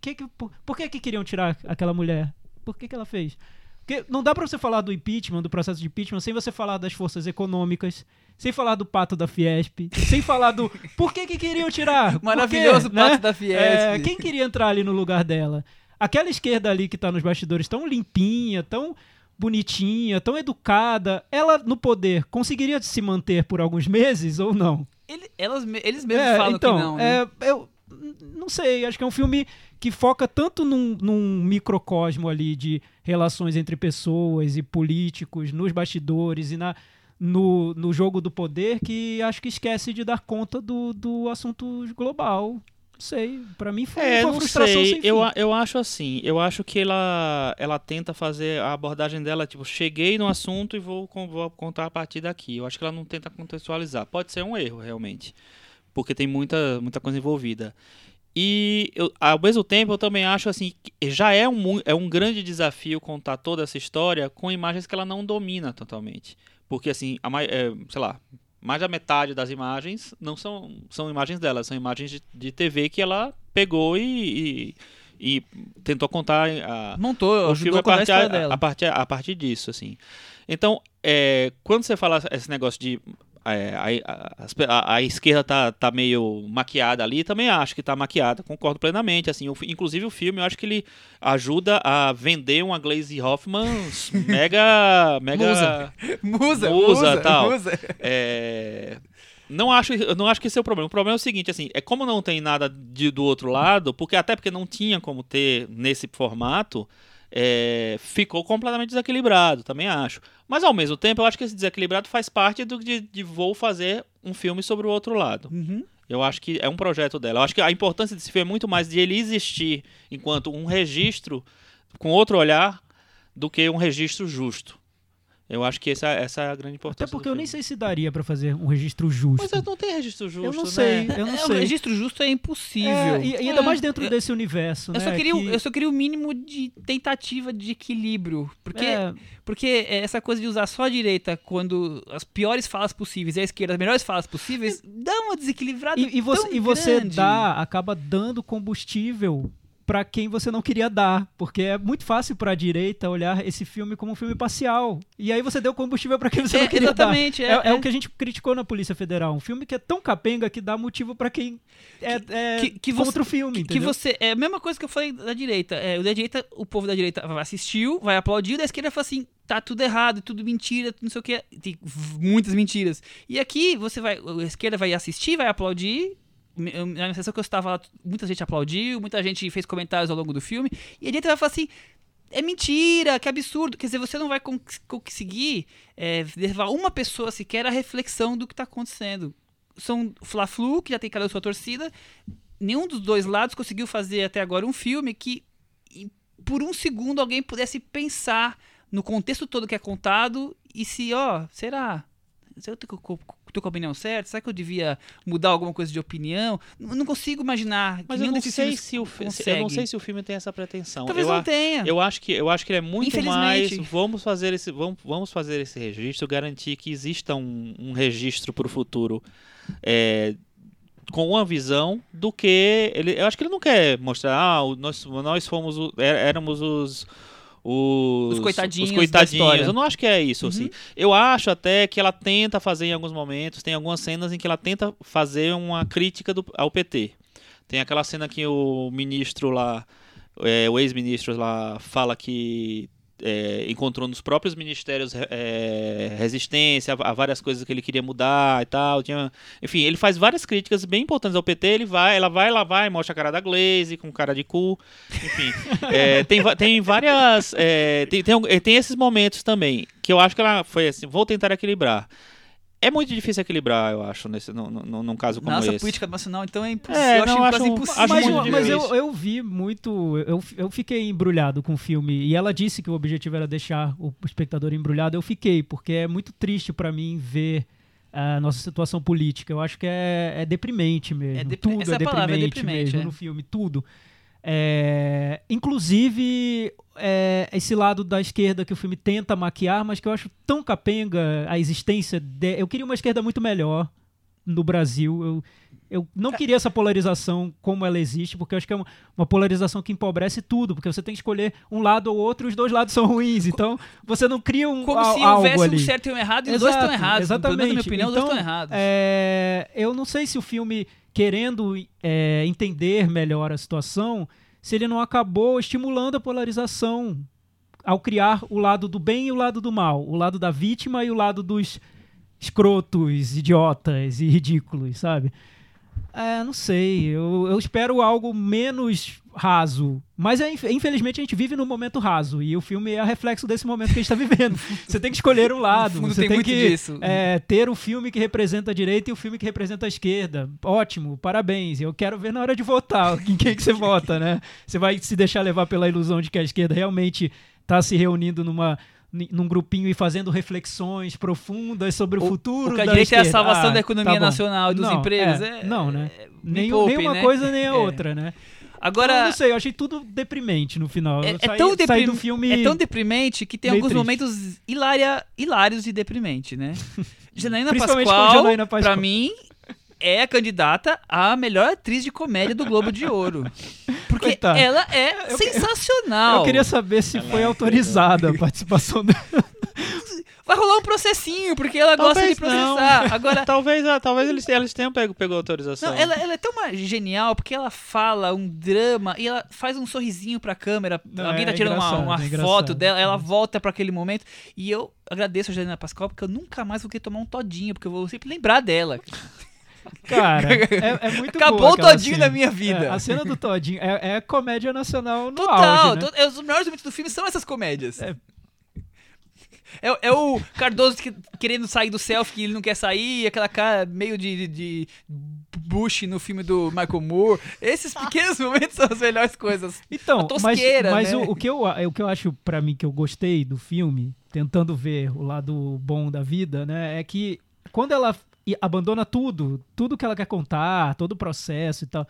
Que, que- por, por que, que queriam tirar aquela mulher? Por que, que ela fez? Porque não dá pra você falar do impeachment, do processo de impeachment, sem você falar das forças econômicas, sem falar do pato da Fiesp, sem falar do por que, que queriam tirar? Por quê, Maravilhoso né? pato da Fiesp. É, quem queria entrar ali no lugar dela? Aquela esquerda ali que tá nos bastidores tão limpinha, tão bonitinha, tão educada, ela no poder conseguiria se manter por alguns meses ou não? Ele- elas, eles mesmos É, falam então, que não. né? é, eu não sei, acho que é um filme que foca tanto num, num microcosmo ali de relações entre pessoas e políticos, nos bastidores e na, no, no jogo do poder, que acho que esquece de dar conta do, do assunto global. Não sei, pra mim foi É, uma frustração sei. sem fim. Eu, eu acho assim. Eu acho que ela, ela tenta fazer a abordagem dela, tipo, cheguei no assunto e vou, vou contar a partir daqui. Eu acho que ela não tenta contextualizar. Pode ser um erro, realmente. Porque tem muita, muita coisa envolvida. E eu- ao mesmo tempo eu também acho assim que já é um, é um grande desafio contar toda essa história com imagens que ela não domina totalmente. Porque assim, a, é, sei lá, mais da metade das imagens não são, são imagens dela, são imagens de, de TV que ela pegou e, e, e tentou contar a, Montou, o filme a a a partir, história a, dela. a partir, a partir disso, assim. Então, é, quando você fala esse negócio de a, a- a- a esquerda tá, tá meio maquiada ali, também acho que tá maquiada, concordo plenamente. Assim, o inclusive o filme, eu acho que ele ajuda a vender uma Glaze Hoffman mega. mega Musa. Musa, Musa, musa, tal. musa. é, não acho, não acho que esse é o problema. O problema é o seguinte, assim, é como não tem nada de, do outro lado, porque até porque não tinha como ter nesse formato, é, ficou completamente desequilibrado, também acho. Mas ao mesmo tempo, eu acho que esse desequilibrado faz parte do de, de vou fazer um filme sobre o outro lado. Uhum. Eu acho que é um projeto dela. Eu acho que a importância desse filme é muito mais de ele existir enquanto um registro com outro olhar do que um registro justo. Eu acho que essa, essa é a grande importância. Até porque do eu nem sei se daria pra fazer um registro justo. Mas não tem registro justo, eu não né? sei, eu não É, o sei. registro justo é impossível. É, e, e ainda É. mais dentro Eu- desse universo, Eu só, né, queria, o- que- eu só queria o mínimo de tentativa de equilíbrio. Porque, É, porque essa coisa de usar só a direita quando as piores falas possíveis e a esquerda as melhores falas possíveis, dá uma desequilibrada. E, e você, tão e você dá, acaba dando combustível pra quem você não queria dar, porque é muito fácil pra direita olhar esse filme como um filme parcial. E aí você deu combustível pra quem você É, não queria exatamente, dar. é, É, é é. o que a gente criticou na Polícia Federal, um filme que é tão capenga que dá motivo pra quem é, é que- que você- contra o filme, Que, que você. É a mesma coisa que eu falei da direita. É, o da direita, o povo da direita assistiu, vai aplaudir, da esquerda fala assim: tá tudo errado, tudo mentira, tudo não sei o que. Tem muitas mentiras. E aqui você vai. A esquerda vai assistir, vai aplaudir. Na sessão que eu estava lá, muita gente aplaudiu, muita gente fez comentários ao longo do filme. E a direita vai falar assim. É mentira, que absurdo. Quer dizer, você não vai con- conseguir é, levar uma pessoa sequer à reflexão do que está acontecendo. São Fla-Flu, que já tem cada sua torcida, nenhum dos dois lados conseguiu fazer até agora um filme que por um segundo alguém pudesse pensar no contexto todo que é contado e se, ó, será? Tô com a opinião certa? Será que eu devia mudar alguma coisa de opinião? Não, não consigo imaginar. Mas eu não, sei se o fi- eu não consegue. sei se o filme tem essa pretensão. Talvez eu, não tenha. eu acho que eu acho que ele é muito mais vamos fazer esse vamos, vamos fazer esse registro, garantir que exista um, um registro para o futuro é, com uma visão do que ele. Eu acho que ele não quer mostrar ah, nós nós fomos é- éramos os os, Os coitadinhos os coitadinhos. Eu não acho que é isso, Uhum. assim. Eu acho até que ela tenta fazer em alguns momentos, tem algumas cenas em que ela tenta fazer uma crítica do, ao PT. Tem aquela cena que o ministro lá, é, o ex-ministro lá, fala que é, encontrou nos próprios ministérios é, resistência a, a várias coisas que ele queria mudar e tal. Tinha, enfim, ele faz várias críticas bem importantes ao PT. Ele vai, ela vai, ela vai, mostra a cara da Glaze com cara de cu. Enfim, é, tem, tem várias. é, tem, tem, tem esses momentos também que eu acho que ela foi assim. Vou tentar equilibrar. É muito difícil equilibrar, eu acho, nesse, num, num, num caso como Nossa, esse. política nacional, então é impossível. É, eu acho não, quase acho- impossível. acho mas muito mas eu, eu vi muito. Eu, eu fiquei embrulhado com o filme. E ela disse que o objetivo era deixar o espectador embrulhado. Eu fiquei, porque é muito triste pra mim ver a nossa situação política. Eu acho que é, é deprimente mesmo. É depri- tudo essa é palavra é deprimente, deprimente, mesmo é. no filme, tudo. É, inclusive, é, esse lado da esquerda que o filme tenta maquiar, mas que eu acho tão capenga a existência. De, eu queria uma esquerda muito melhor no Brasil. Eu, eu não queria essa polarização como ela existe, porque eu acho que é uma, uma polarização que empobrece tudo, porque você tem que escolher um lado ou outro e os dois lados são ruins. Então, você não cria um Como al- se algo houvesse ali. um certo e um errado e os dois estão Exato, errados. Menos, na minha Exatamente. opinião, os então, dois estão errados. é, eu não sei se o filme, querendo é, entender melhor a situação, se ele não acabou estimulando a polarização ao criar o lado do bem e o lado do mal, o lado da vítima e o lado dos escrotos, idiotas e ridículos, sabe? É, não sei. Eu, eu espero algo menos raso. Mas é, inf- infelizmente a gente vive num momento raso. E o filme é reflexo desse momento que a gente está vivendo. Você tem que escolher um lado. fundo, você tem tem, que é, ter o filme que representa a direita e o filme que representa a esquerda. Ótimo, parabéns. Eu quero ver na hora de votar em quem que você vota, né? Você vai se deixar levar pela ilusão de que a esquerda realmente está se reunindo numa num grupinho e fazendo reflexões profundas sobre o, O- futuro o que a direita é a salvação Ah, da economia tá nacional e dos Não, empregos. é, É, não, né? é, Nem, poupe, nem uma né? coisa nem a É. outra, né? Então, eu Agora, não sei, eu achei tudo deprimente no final. é, é saí, tão saí do filme. é tão deprimente que tem alguns triste. momentos hilária, hilários e deprimente, né? Janaína Pascoal, Janaína Pascoal. pra mim, é a candidata à melhor atriz de comédia do Globo de Ouro. Porque Coitada. ela é Eu- sensacional. Eu queria saber se Ela foi é autorizada a participação dela. Vai rolar um processinho, porque ela gosta de Talvez não. processar. Agora, Talvez, ah, talvez eles, eles tenham pego, pegou autorização. Não, ela, ela é tão genial porque ela fala um drama e ela faz um sorrisinho pra câmera. Não, Alguém é tá tirando uma, uma é foto dela, ela volta pra aquele momento. E eu agradeço a Janina Pascoal porque eu nunca mais vou querer tomar um todinho, porque eu vou sempre lembrar dela. Cara, é, é muito Acabou o todinho cena. da minha vida. É, a cena do Todinho é, é comédia nacional no Total! auge, né? to- é, os melhores momentos do filme são essas comédias. É. É, é o Cardoso que- querendo sair do selfie que ele não quer sair, aquela cara meio de, de, Bush no filme do Michael Moore. Esses pequenos momentos são as melhores coisas. Então, A mas, mas né? o, o que eu, o que eu acho pra mim que eu gostei do filme, tentando ver o lado bom da vida, né, é que quando ela i- abandona tudo, tudo que ela quer contar, todo o processo e tal,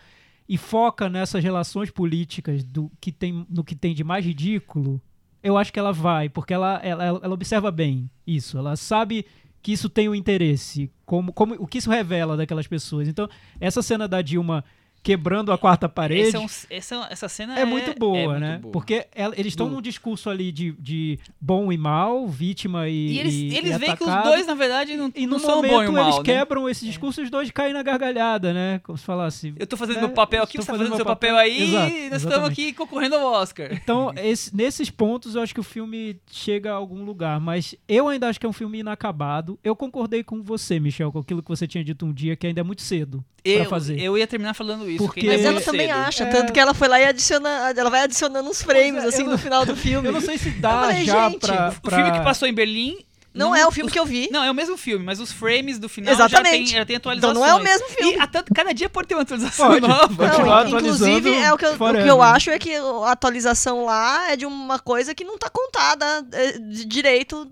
e foca nessas relações políticas do que tem no que tem de mais ridículo, eu acho que ela vai, porque ela, ela, ela observa bem isso, ela sabe que isso tem um interesse, como, como o que isso revela daquelas pessoas. Então, essa cena da Dilma quebrando a quarta parede Esse é um- essa, essa cena é muito boa, é muito né? boa. Porque ela- eles estão Do- num discurso ali de, de bom e mal, vítima e. E eles, e- eles e veem que os dois, na verdade, não, E não no são momento bom e mal, eles né? quebram esse discurso e os dois caem na gargalhada, né? Como se falasse. Eu tô fazendo É, meu papel aqui, você tá fazendo fazendo seu papel, papel. aí, Exato, e nós estamos exatamente. aqui concorrendo ao Oscar. Então, esse- nesses pontos, eu acho que o filme chega a algum lugar. Mas eu ainda acho que é um filme inacabado. Eu concordei com você, Michel, com aquilo que você tinha dito um dia, que ainda é muito cedo pra Eu, fazer. eu ia terminar falando isso. Porque- que ainda Mas é ela também cedo. acha, É. tanto que ela foi lá e adiciona, ela vai adicionando uns frames é, assim eu no não- final do filme. Eu não sei se dá falei, já gente, pra, O pra- filme que passou em Berlim Não, é o filme os- que eu vi. Não, é o mesmo filme, mas os frames do final Exatamente. já tem, já tem Então atualizações. não é o mesmo filme. E a tanto- cada dia pode ter uma atualização Pode, nova. Não, inclusive, é o que, eu, o que eu acho é que a atualização lá é de uma coisa que não tá contada é, de direito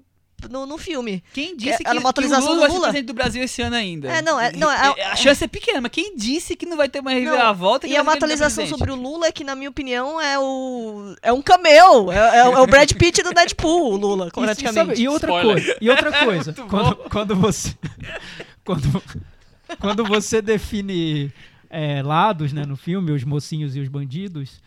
no, no filme. Quem disse que, era uma que o atualização Lula do vai ser Lula? presidente do Brasil esse ano ainda? É, não, é- não, é- a chance é pequena, mas quem disse que não vai ter uma reviravolta? que E é uma atualização sobre o Lula que, na minha opinião, é o. É um cameo. É, é o- é o Brad Pitt do Deadpool, o Lula, praticamente. e outra Spoiler. coisa, e outra coisa, quando, quando você quando, quando você define é, lados, né, no filme, os mocinhos e os bandidos,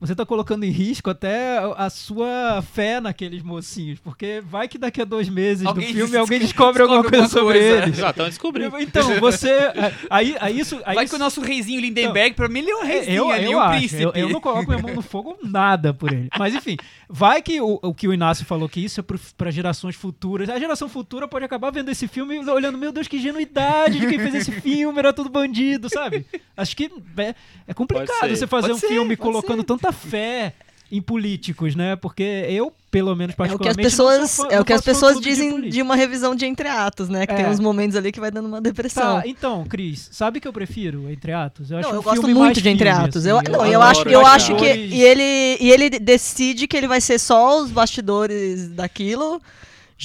você tá colocando em risco até a sua fé naqueles mocinhos, porque vai que daqui a dois meses Alguém do filme alguém descobre alguma coisa alguma sobre coisa. eles. Já estão descobrindo. Então, você. é, Aí, aí isso. Aí Vai isso- que o nosso reizinho Lindenberg, pra mim ele é um reizinho eu, ali, eu um acho, príncipe. eu, eu não coloco minha mão no fogo nada por ele. Mas enfim, vai que o, o que o Inácio falou que isso é para gerações futuras. A geração futura pode acabar vendo esse filme e olhando, meu Deus, que genuidade de quem fez esse filme, era tudo bandido, sabe? Acho que é, é complicado ser. você fazer Pode um ser, filme colocando tanta fé em políticos, né? Porque eu, pelo menos É o que as particularmente, pessoas, fã- é o que as pessoas de dizem político. de uma revisão de Entre Atos, né? Que tem É. uns momentos ali que vai dando uma depressão. Tá, então, Cris, sabe que eu prefiro Entre Atos? Eu acho Não, eu gosto muito de Entre firme, Atos. assim, eu, não, eu acho, eu acho que. E ele, e ele decide que ele vai ser só os bastidores daquilo.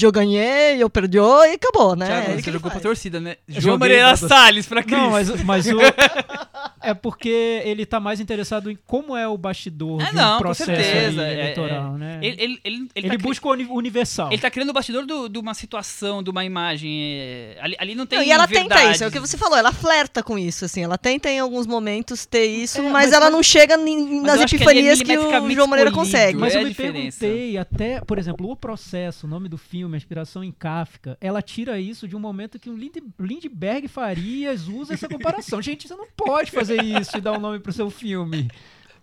Eu ganhei, eu perdiou e acabou, né? Thiago, É ele você jogou pra faz. torcida, né? João Moreira pra- Salles pra Cris. Não, mas, mas o. É porque ele tá mais interessado em como é o bastidor de não, um processo certeza, ali é, eleitoral, né? Ele, ele, ele, ele, Ele tá cri- busca o uni- universal. Ele tá criando o bastidor do- de uma situação, de uma imagem. é, Ali, ali não tem. Não, e ela tenta isso, é o que você falou, ela flerta com isso, assim, ela tenta em alguns momentos ter isso, É, mas, mas- ela mas- não chega nas acho que é epifanias que, o João Moreira escolhido, consegue. Mas é eu me diferença. perguntei até, por exemplo, o processo, o nome do filme, a inspiração em Kafka, ela tira isso de um momento que o Lind- Lindbergh Farias usa essa comparação. Gente, você não pode fazer isso e dar um nome pro seu filme.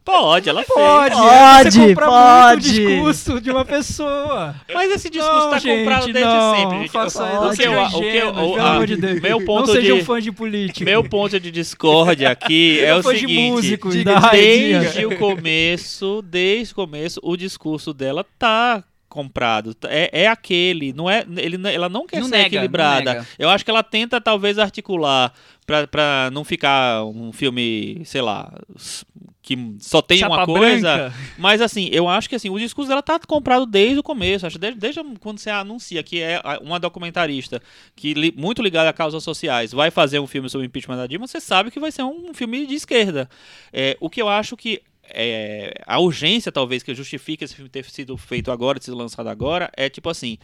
Pode, ela fez. Pode, Pode, você compra pode. muito o discurso de uma pessoa. Mas esse discurso Não, tá gente, comprado desde não, sempre, gente. Faça O que eu- o que eu- o- pelo a- amor de Deus. meu ponto não sejam de- fãs de política. Meu ponto de discórdia aqui é o fã de seguinte. músicos de- da Raidinha. desde o começo, desde o começo, o discurso dela tá comprado. É, é aquele, não é, ele, ela não quer Não ser nega, equilibrada. Eu acho que ela tenta talvez articular pra, pra não ficar um filme, sei lá, que só tem Chapa uma coisa. branca. Mas assim, eu acho que assim, o discurso dela tá comprado desde o começo. Acho desde, desde quando você anuncia que é uma documentarista que li- muito ligada a causas sociais vai fazer um filme sobre o impeachment da Dilma, você sabe que vai ser um filme de esquerda. É, o que eu acho que é, a urgência, talvez, que justifique esse filme ter sido feito agora, ter sido lançado agora, é tipo assim.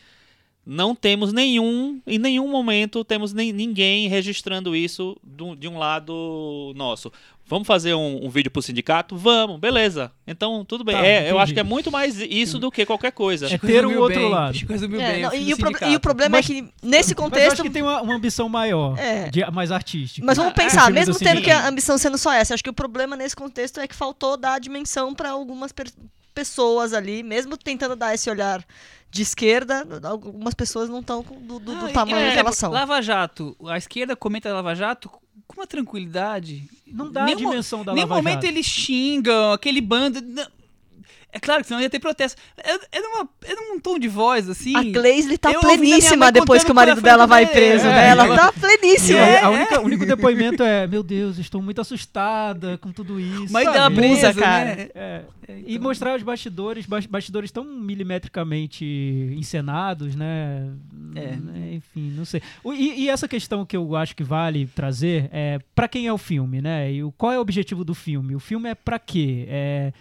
Não temos nenhum, em nenhum momento temos nem, ninguém registrando isso do- de um lado nosso. Vamos fazer um, um vídeo pro sindicato? Vamos, beleza. Então, tudo bem. Tá, É, eu acho que é muito mais isso do que qualquer coisa. É ter o outro bem, lado. É, bem. não, e, o pro- e o problema Mas- é que nesse Mas eu contexto. acho que tem uma, uma ambição maior, É. de- mais artística. Mas vamos Ah, pensar, filme mesmo do tendo que sindicato. a ambição sendo só essa, acho que o problema nesse contexto é que faltou dar dimensão para algumas pessoas ali, mesmo tentando dar esse olhar de esquerda, algumas pessoas não estão do, do- do e- tamanho e, que elas são. Lava Jato. A esquerda comenta Lava Jato com uma tranquilidade. Não dá a Nenhum mo- dimensão da Nenhum Lava momento Jato. eles xingam aquele bando. não. É claro que senão ia ter protesto. É, é, numa, é num tom de voz, assim. A Cleisley tá Eu pleníssima depois que o marido dela vai preso, banheiro. né? É, Ela ela- tá pleníssima. É, a única, o único depoimento é: Meu Deus, estou muito assustada com tudo isso. Mãe sabe? dela presa, cara. né? É, E mostrar os bastidores, bas- bastidores tão milimetricamente encenados, né? É. Enfim, não sei. E, e essa questão que eu acho que vale trazer é para quem é o filme, né? E qual é o objetivo do filme? O filme é para quê? É,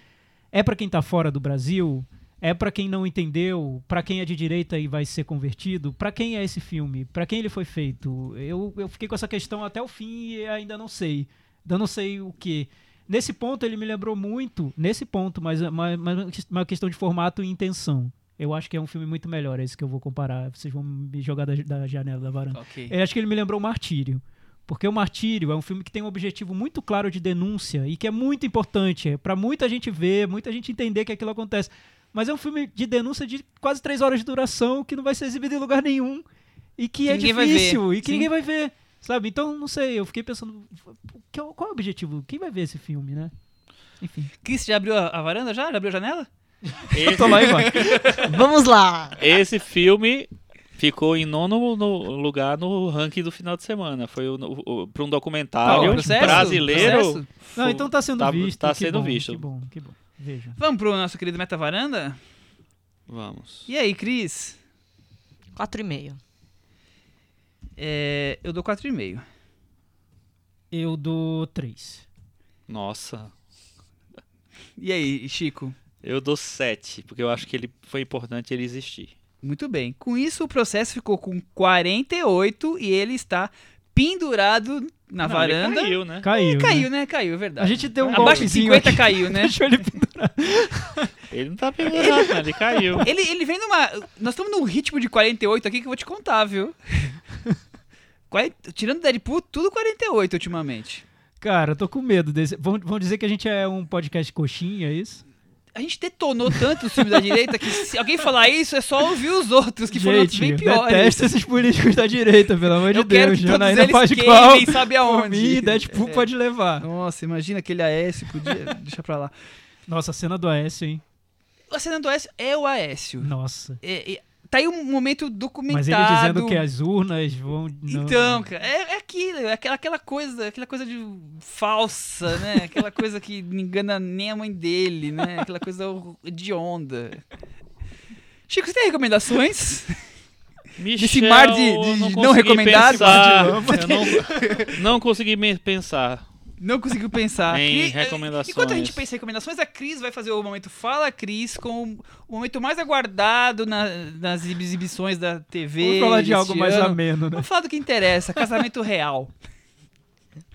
é para quem tá fora do Brasil? É para quem não entendeu? Para quem é de direita e vai ser convertido? Para quem é esse filme? Para quem ele foi feito? Eu, eu fiquei com essa questão até o fim e ainda não sei. Ainda não sei o que. Nesse ponto ele me lembrou muito, nesse ponto, mas, mas, mas uma questão de formato e intenção. Eu acho que é um filme muito melhor, é esse que eu vou comparar. Vocês vão me jogar da, da janela da varanda. Ok. Eu acho que ele me lembrou o Martírio. Porque o Martírio é um filme que tem um objetivo muito claro de denúncia e que é muito importante é para muita gente ver, muita gente entender que aquilo acontece. Mas é um filme de denúncia de quase três horas de duração que não vai ser exibido em lugar nenhum e que, Que é difícil e que Sim. ninguém vai ver. Sabe? Então, não sei, eu fiquei pensando, que- qual é o objetivo? Quem vai ver esse filme, né? Enfim. Cris, já abriu a, a varanda já? Já abriu a janela? Esse, Tô lá. Vamos lá. esse filme ficou em nono no lugar no ranking do final de semana. Foi para um documentário processo? brasileiro. Processo? Não, então tá sendo Tá- visto. tá sendo bom, visto. Que bom, que bom. Veja. Vamos pro nosso querido Meta Varanda? Vamos. E aí, Cris? 4,5. É, eu dou 4,5. Eu dou 3. Nossa. E aí, Chico? Eu dou 7, porque eu acho que ele foi importante ele existir. Muito bem. Com isso, o processo ficou com 48 e ele está pendurado na Não, ele varanda. caiu, né? Caiu. Caiu, né? né? Caiu, é verdade. A gente deu um Abaixo de golpezinho 50 aqui. caiu, né? Deixou ele pendurar. Ele não tá pendurado, não, ele caiu. Ele, ele vem numa. Nós estamos num ritmo de 48 aqui que eu vou te contar, viu? 40 Tirando Deadpool, tudo 48 ultimamente. Cara, eu tô com medo desse. Vão, vão dizer que a gente é um podcast coxinha, é isso? A gente detonou tanto os filmes da direita que se alguém falar isso é só ouvir os outros, que foram gente, bem piores. detesto esses políticos da direita, pelo amor de Eu quero Deus. que todos Janaína faz queimem, qual? sabe aonde. mim, Deadpool É. pode levar. Nossa, imagina aquele Aécio, podia... Deixa pra lá. Nossa, a cena do Aécio, hein? A cena do Aécio é o Aécio. Nossa. É- é- tá aí um momento documentado. Mas ele dizendo que as urnas vão. não- Então, cara, é, é aquilo, é aquela, aquela coisa, aquela coisa de falsa, né? Aquela coisa que não engana nem a mãe dele, né? Aquela coisa de onda. Chico, você tem recomendações? Michel, mar de- de não consegui recomendado? pensar. Mar de Eu não, não consegui pensar. Não conseguiu pensar. Em Cri- recomendações. Enquanto a gente pensa em recomendações, a Cris vai fazer o momento Fala Cris com o momento mais aguardado na- nas exibições da TV. Vamos falar de algo mais ano. ameno, né? Vamos falar do que interessa, casamento real.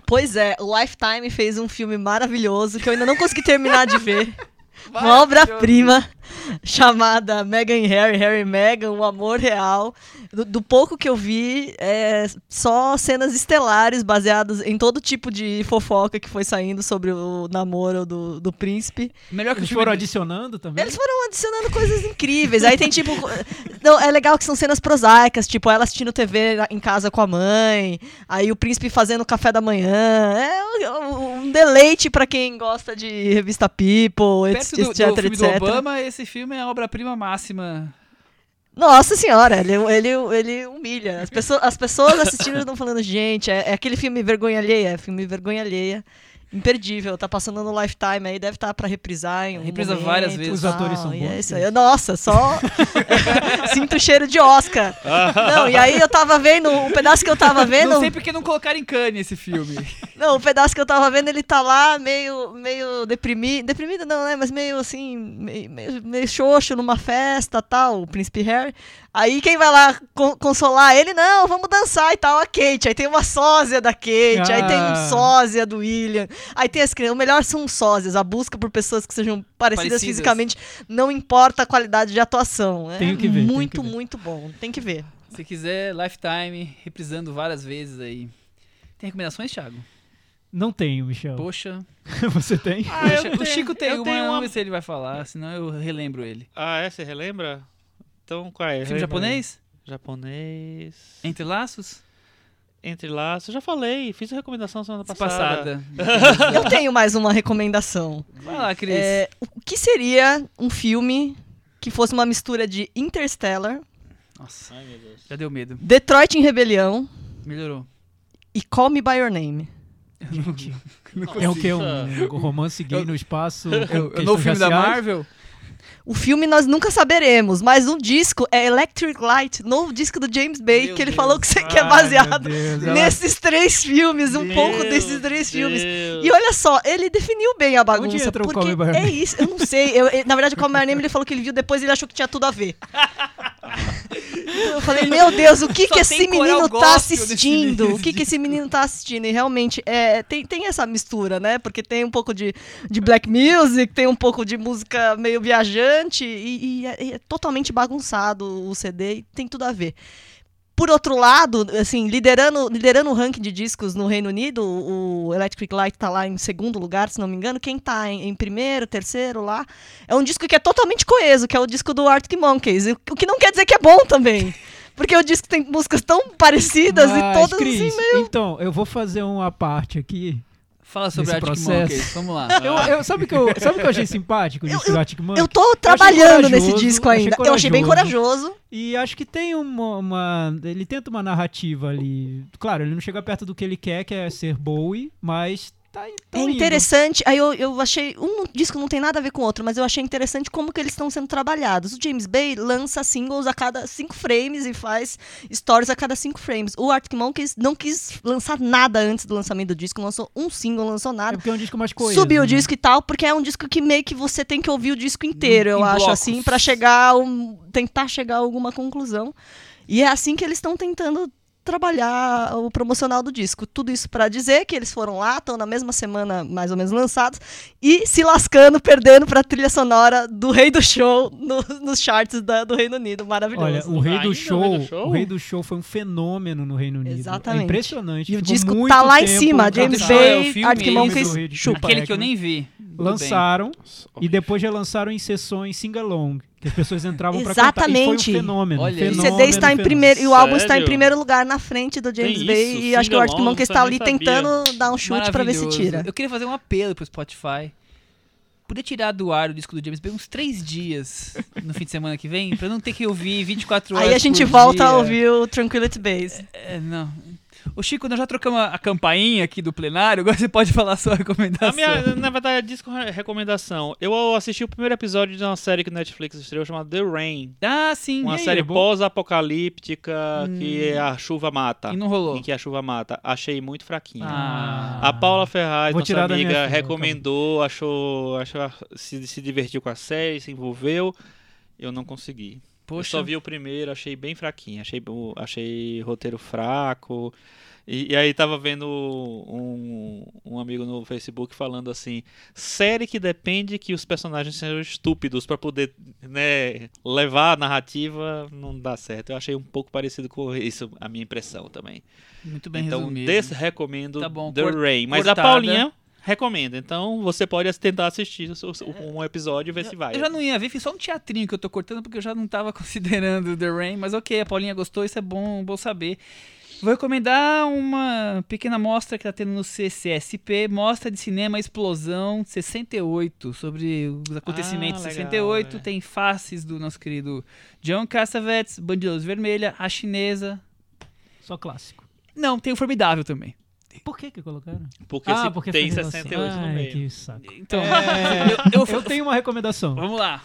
Pois é, o Lifetime fez um filme maravilhoso que eu ainda não consegui terminar de ver. Uma obra-prima chamada Meghan e Harry, Harry e Meghan, o amor real. Do, do pouco que eu vi, é só cenas estelares baseadas em todo tipo de fofoca que foi saindo sobre o namoro do, do príncipe. Melhor que Eles foram adicionando também? Eles foram adicionando coisas incríveis. Aí tem tipo. Não, é legal que são cenas prosaicas, tipo ela assistindo TV em casa com a mãe, aí o príncipe fazendo café da manhã. É um, deleite pra quem gosta de revista People, Perto etc, do, etc, do filme do etc. Obama, esse filme é a obra-prima máxima. Nossa senhora, ele, ele, ele humilha. As pessoas, as pessoas assistindo estão falando, gente, é, é aquele filme vergonha alheia, é filme vergonha alheia. Imperdível, tá passando no Lifetime aí, deve estar pra reprisar em um Reprisa momento várias vezes. Os atores são e bons, É isso aí. Nossa, só sinto o cheiro de Oscar. Não, e aí eu tava vendo, um pedaço que eu tava vendo, Não sei por que não colocaram em Cannes esse filme. não, o pedaço que eu tava vendo, ele tá lá meio, meio deprimido, deprimido não, né, mas meio assim, meio, meio, meio xoxo numa festa, tal, o Príncipe Harry. Aí quem vai lá con- consolar ele, não, vamos dançar e tal, a Kate. Aí tem uma sósia da Kate, aí tem um Ah. sósia do William. Aí tem as crianças, o melhor são os sósias, a busca por pessoas que sejam parecidas, Parecidas. fisicamente, não importa a qualidade de atuação. É Tenho que ver, tenho muito, que ver. muito bom, tem que ver. Se quiser, Lifetime, reprisando várias vezes aí. Tem recomendações, Thiago? Não tenho, Michel. Poxa. Você tem? Ah, eu Poxa, o tenho- Chico tem eu uma, tenho vamos ver se ele vai falar, senão eu relembro ele. Ah, é? Você relembra? Então qual é? Filme japonês? Japonês. Entre Laços? Entre laços. Eu já falei, fiz a recomendação semana passada. Passada. Eu tenho mais uma recomendação. Vai lá, Cris. É, o que seria um filme que fosse uma mistura de Interstellar, Nossa, Ai, meu Deus. já deu medo. Detroit em Rebelião Melhorou. e Call Me By Your Name? Gente, é o que? Um, um romance gay Eu- no espaço? É o- é novo filme da raciais? Marvel? O filme nós nunca saberemos, mas um disco é Electric Light, novo disco do James Bay, Meu que ele Deus. falou que, você- que é Ai, baseado Deus, ela- nesses três filmes, um Meu pouco desses três filmes. Deus. E olha só, ele definiu bem a bagunça. Porque é isso, eu não sei. Eu, na verdade, o Call Me Your Name ele falou que ele viu depois e ele achou que tinha tudo a ver. Eu falei, meu Deus, o que, Só que esse menino tá assistindo? O que, que esse menino tá assistindo? E realmente, é, tem, tem essa mistura, né? Porque tem um pouco de, de black music, tem um pouco de música meio viajante e, e é, e é totalmente bagunçado o CD e tem tudo a ver. Por outro lado, assim, liderando, liderando o ranking de discos no Reino Unido, o Electric Light tá lá em segundo lugar, se não me engano. Quem tá em, em primeiro, terceiro lá, é um disco que é totalmente coeso, que é o disco do Arctic Monkeys. O que não quer dizer que é bom também. Porque o disco tem músicas tão parecidas e Mas, todas Cris, assim meio. então, eu vou fazer uma parte aqui. Fala sobre Arctic processo. Monkeys, vamos lá. Eu, eu- sabe o que eu, sabe que eu achei simpático disso do Arctic Monkeys? Eu tô trabalhando nesse disco achei ainda. Eu achei bem corajoso. corajoso. E acho que tem uma, uma- Ele tenta uma narrativa ali. Claro, ele não chega perto do que ele quer, que é ser Bowie, mas tá, É tão indo. interessante. Aí eu, eu achei. Um disco não tem nada a ver com o outro, mas eu achei interessante como que eles estão sendo trabalhados. O James Bay lança singles a cada cinco frames e faz stories a cada cinco frames. O Arctic Monkeys não quis lançar nada antes do lançamento do disco, lançou um single, não lançou É nada. porque é um disco mais coeso. Subiu o né? disco e tal, porque é um disco que meio que você tem que ouvir o disco inteiro, Em eu acho, blocos. assim, pra chegar um, tentar chegar a alguma conclusão. E é assim que eles estão tentando trabalhar o promocional do disco. Tudo isso pra dizer que eles foram lá, estão na mesma semana mais ou menos lançados e se lascando, perdendo pra trilha sonora do Rei do Show no- nos charts da- do Reino Unido. Maravilhoso. Olha, o Rei do o Show, Rei do Show? o Rei do Show foi um fenômeno no Reino Unido. Exatamente. É impressionante. e o Ficou disco tá lá em cima, James é o Bay, filme, Arctic isso. Monkeys, Do Rei do chupa. Aquele que eu nem vi. Lançaram e depois já lançaram em sessões sing-along, que as pessoas entravam pra cantar. E foi um Exatamente. fenômeno. Olha aí. O fenômeno, CD está em fenômeno. primeiro e o álbum está em Sério? primeiro lugar na frente do James Bay e acho que o Arctic? Monkeys está ali sabia. tentando dar um chute pra ver se tira. Eu queria fazer um apelo pro Spotify. Poder tirar do ar o disco do James Bay uns três dias no fim de semana que vem, pra eu não ter que ouvir 24 horas Aí a gente por volta a dia. ouvir o Tranquility Base. É, não. Ô Chico, nós já trocamos a, a campainha aqui do plenário, agora você pode falar a sua recomendação. A minha, na verdade, é disco re- recomendação. Eu assisti o primeiro episódio de uma série que Netflix estreou chamada The Rain. Ah, sim. Uma aí, série é pós-apocalíptica que Hum. a chuva mata. E não rolou. Em que a chuva mata. Achei muito fraquinho. Ah. A Paula Ferraz, Vou nossa amiga, recomendou, achou, achou se, se divertiu com a série, se envolveu. Eu não consegui. Eu Poxa. só vi o primeiro, achei bem fraquinho. Achei, achei roteiro fraco. E, e aí tava vendo um, um amigo no Facebook falando assim: série que depende que os personagens sejam estúpidos pra poder né, levar a narrativa, não dá certo. Eu achei um pouco parecido com isso, a minha impressão também. Muito bem então, resumido. desrecomendo Tá bom, The Rain. Mas cortada. a Paulinha recomenda. Então você pode tentar assistir o- um episódio e ver se vai. Eu já não ia ver, fiz só um teatrinho que eu tô cortando porque eu já não tava considerando The Rain, mas ok, a Paulinha gostou, isso é bom, bom saber. Vou recomendar uma pequena mostra que tá tendo no CCSP, Mostra de Cinema Explosão 68, sobre os acontecimentos de legal, 68. é. Tem faces do nosso querido John Cassavetes, Bandidos Vermelha, A Chinesa. Só clássico. Não, tem o Formidável também. Por que que colocaram? Porque ah, porque tem foi 68 no Ai, meio. que saco. Então, É, eu, eu- Eu tenho uma recomendação. Vamos lá.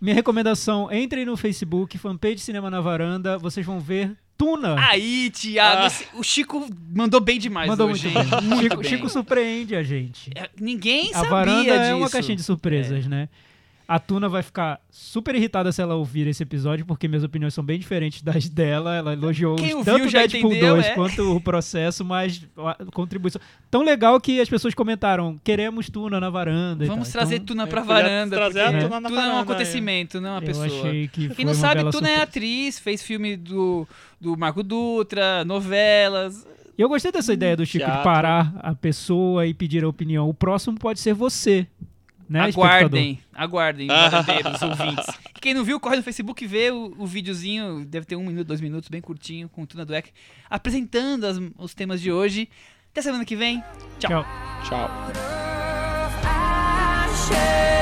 Minha recomendação, entrem no Facebook, fanpage Cinema na Varanda, vocês vão ver Tuna. Aí, Thiago, Ah. o Chico mandou bem demais Mandou hoje, muito bem. Chico. Chico surpreende a gente. É, Ninguém A sabia varanda disso. é uma caixinha de surpresas, né? A Tuna vai ficar super irritada se ela ouvir esse episódio, porque minhas opiniões são bem diferentes das dela. Ela elogiou Quem tanto já Deadpool entendeu, 2 é. quanto o processo, mas a contribuição. Tão legal que as pessoas comentaram: queremos Tuna na varanda. e Vamos tal. trazer Então, Tuna pra varanda. trazer a Tuna na Tuna é um varanda, acontecimento, não é uma eu pessoa. achei que quem não uma sabe, bela Tuna é atriz, fez filme do, do Marco Dutra, novelas. E eu gostei dessa ideia do Chico de Teatro. parar a pessoa e pedir a opinião. O próximo pode ser você. Né, aguardem, aguardem, ah. os ouvintes. E quem não viu, corre no Facebook e vê o, o videozinho, deve ter um minuto, dois minutos, bem curtinho, com o Tuna Dweck, apresentando as, os temas de hoje. Até semana que vem. Tchau. Tchau. Tchau.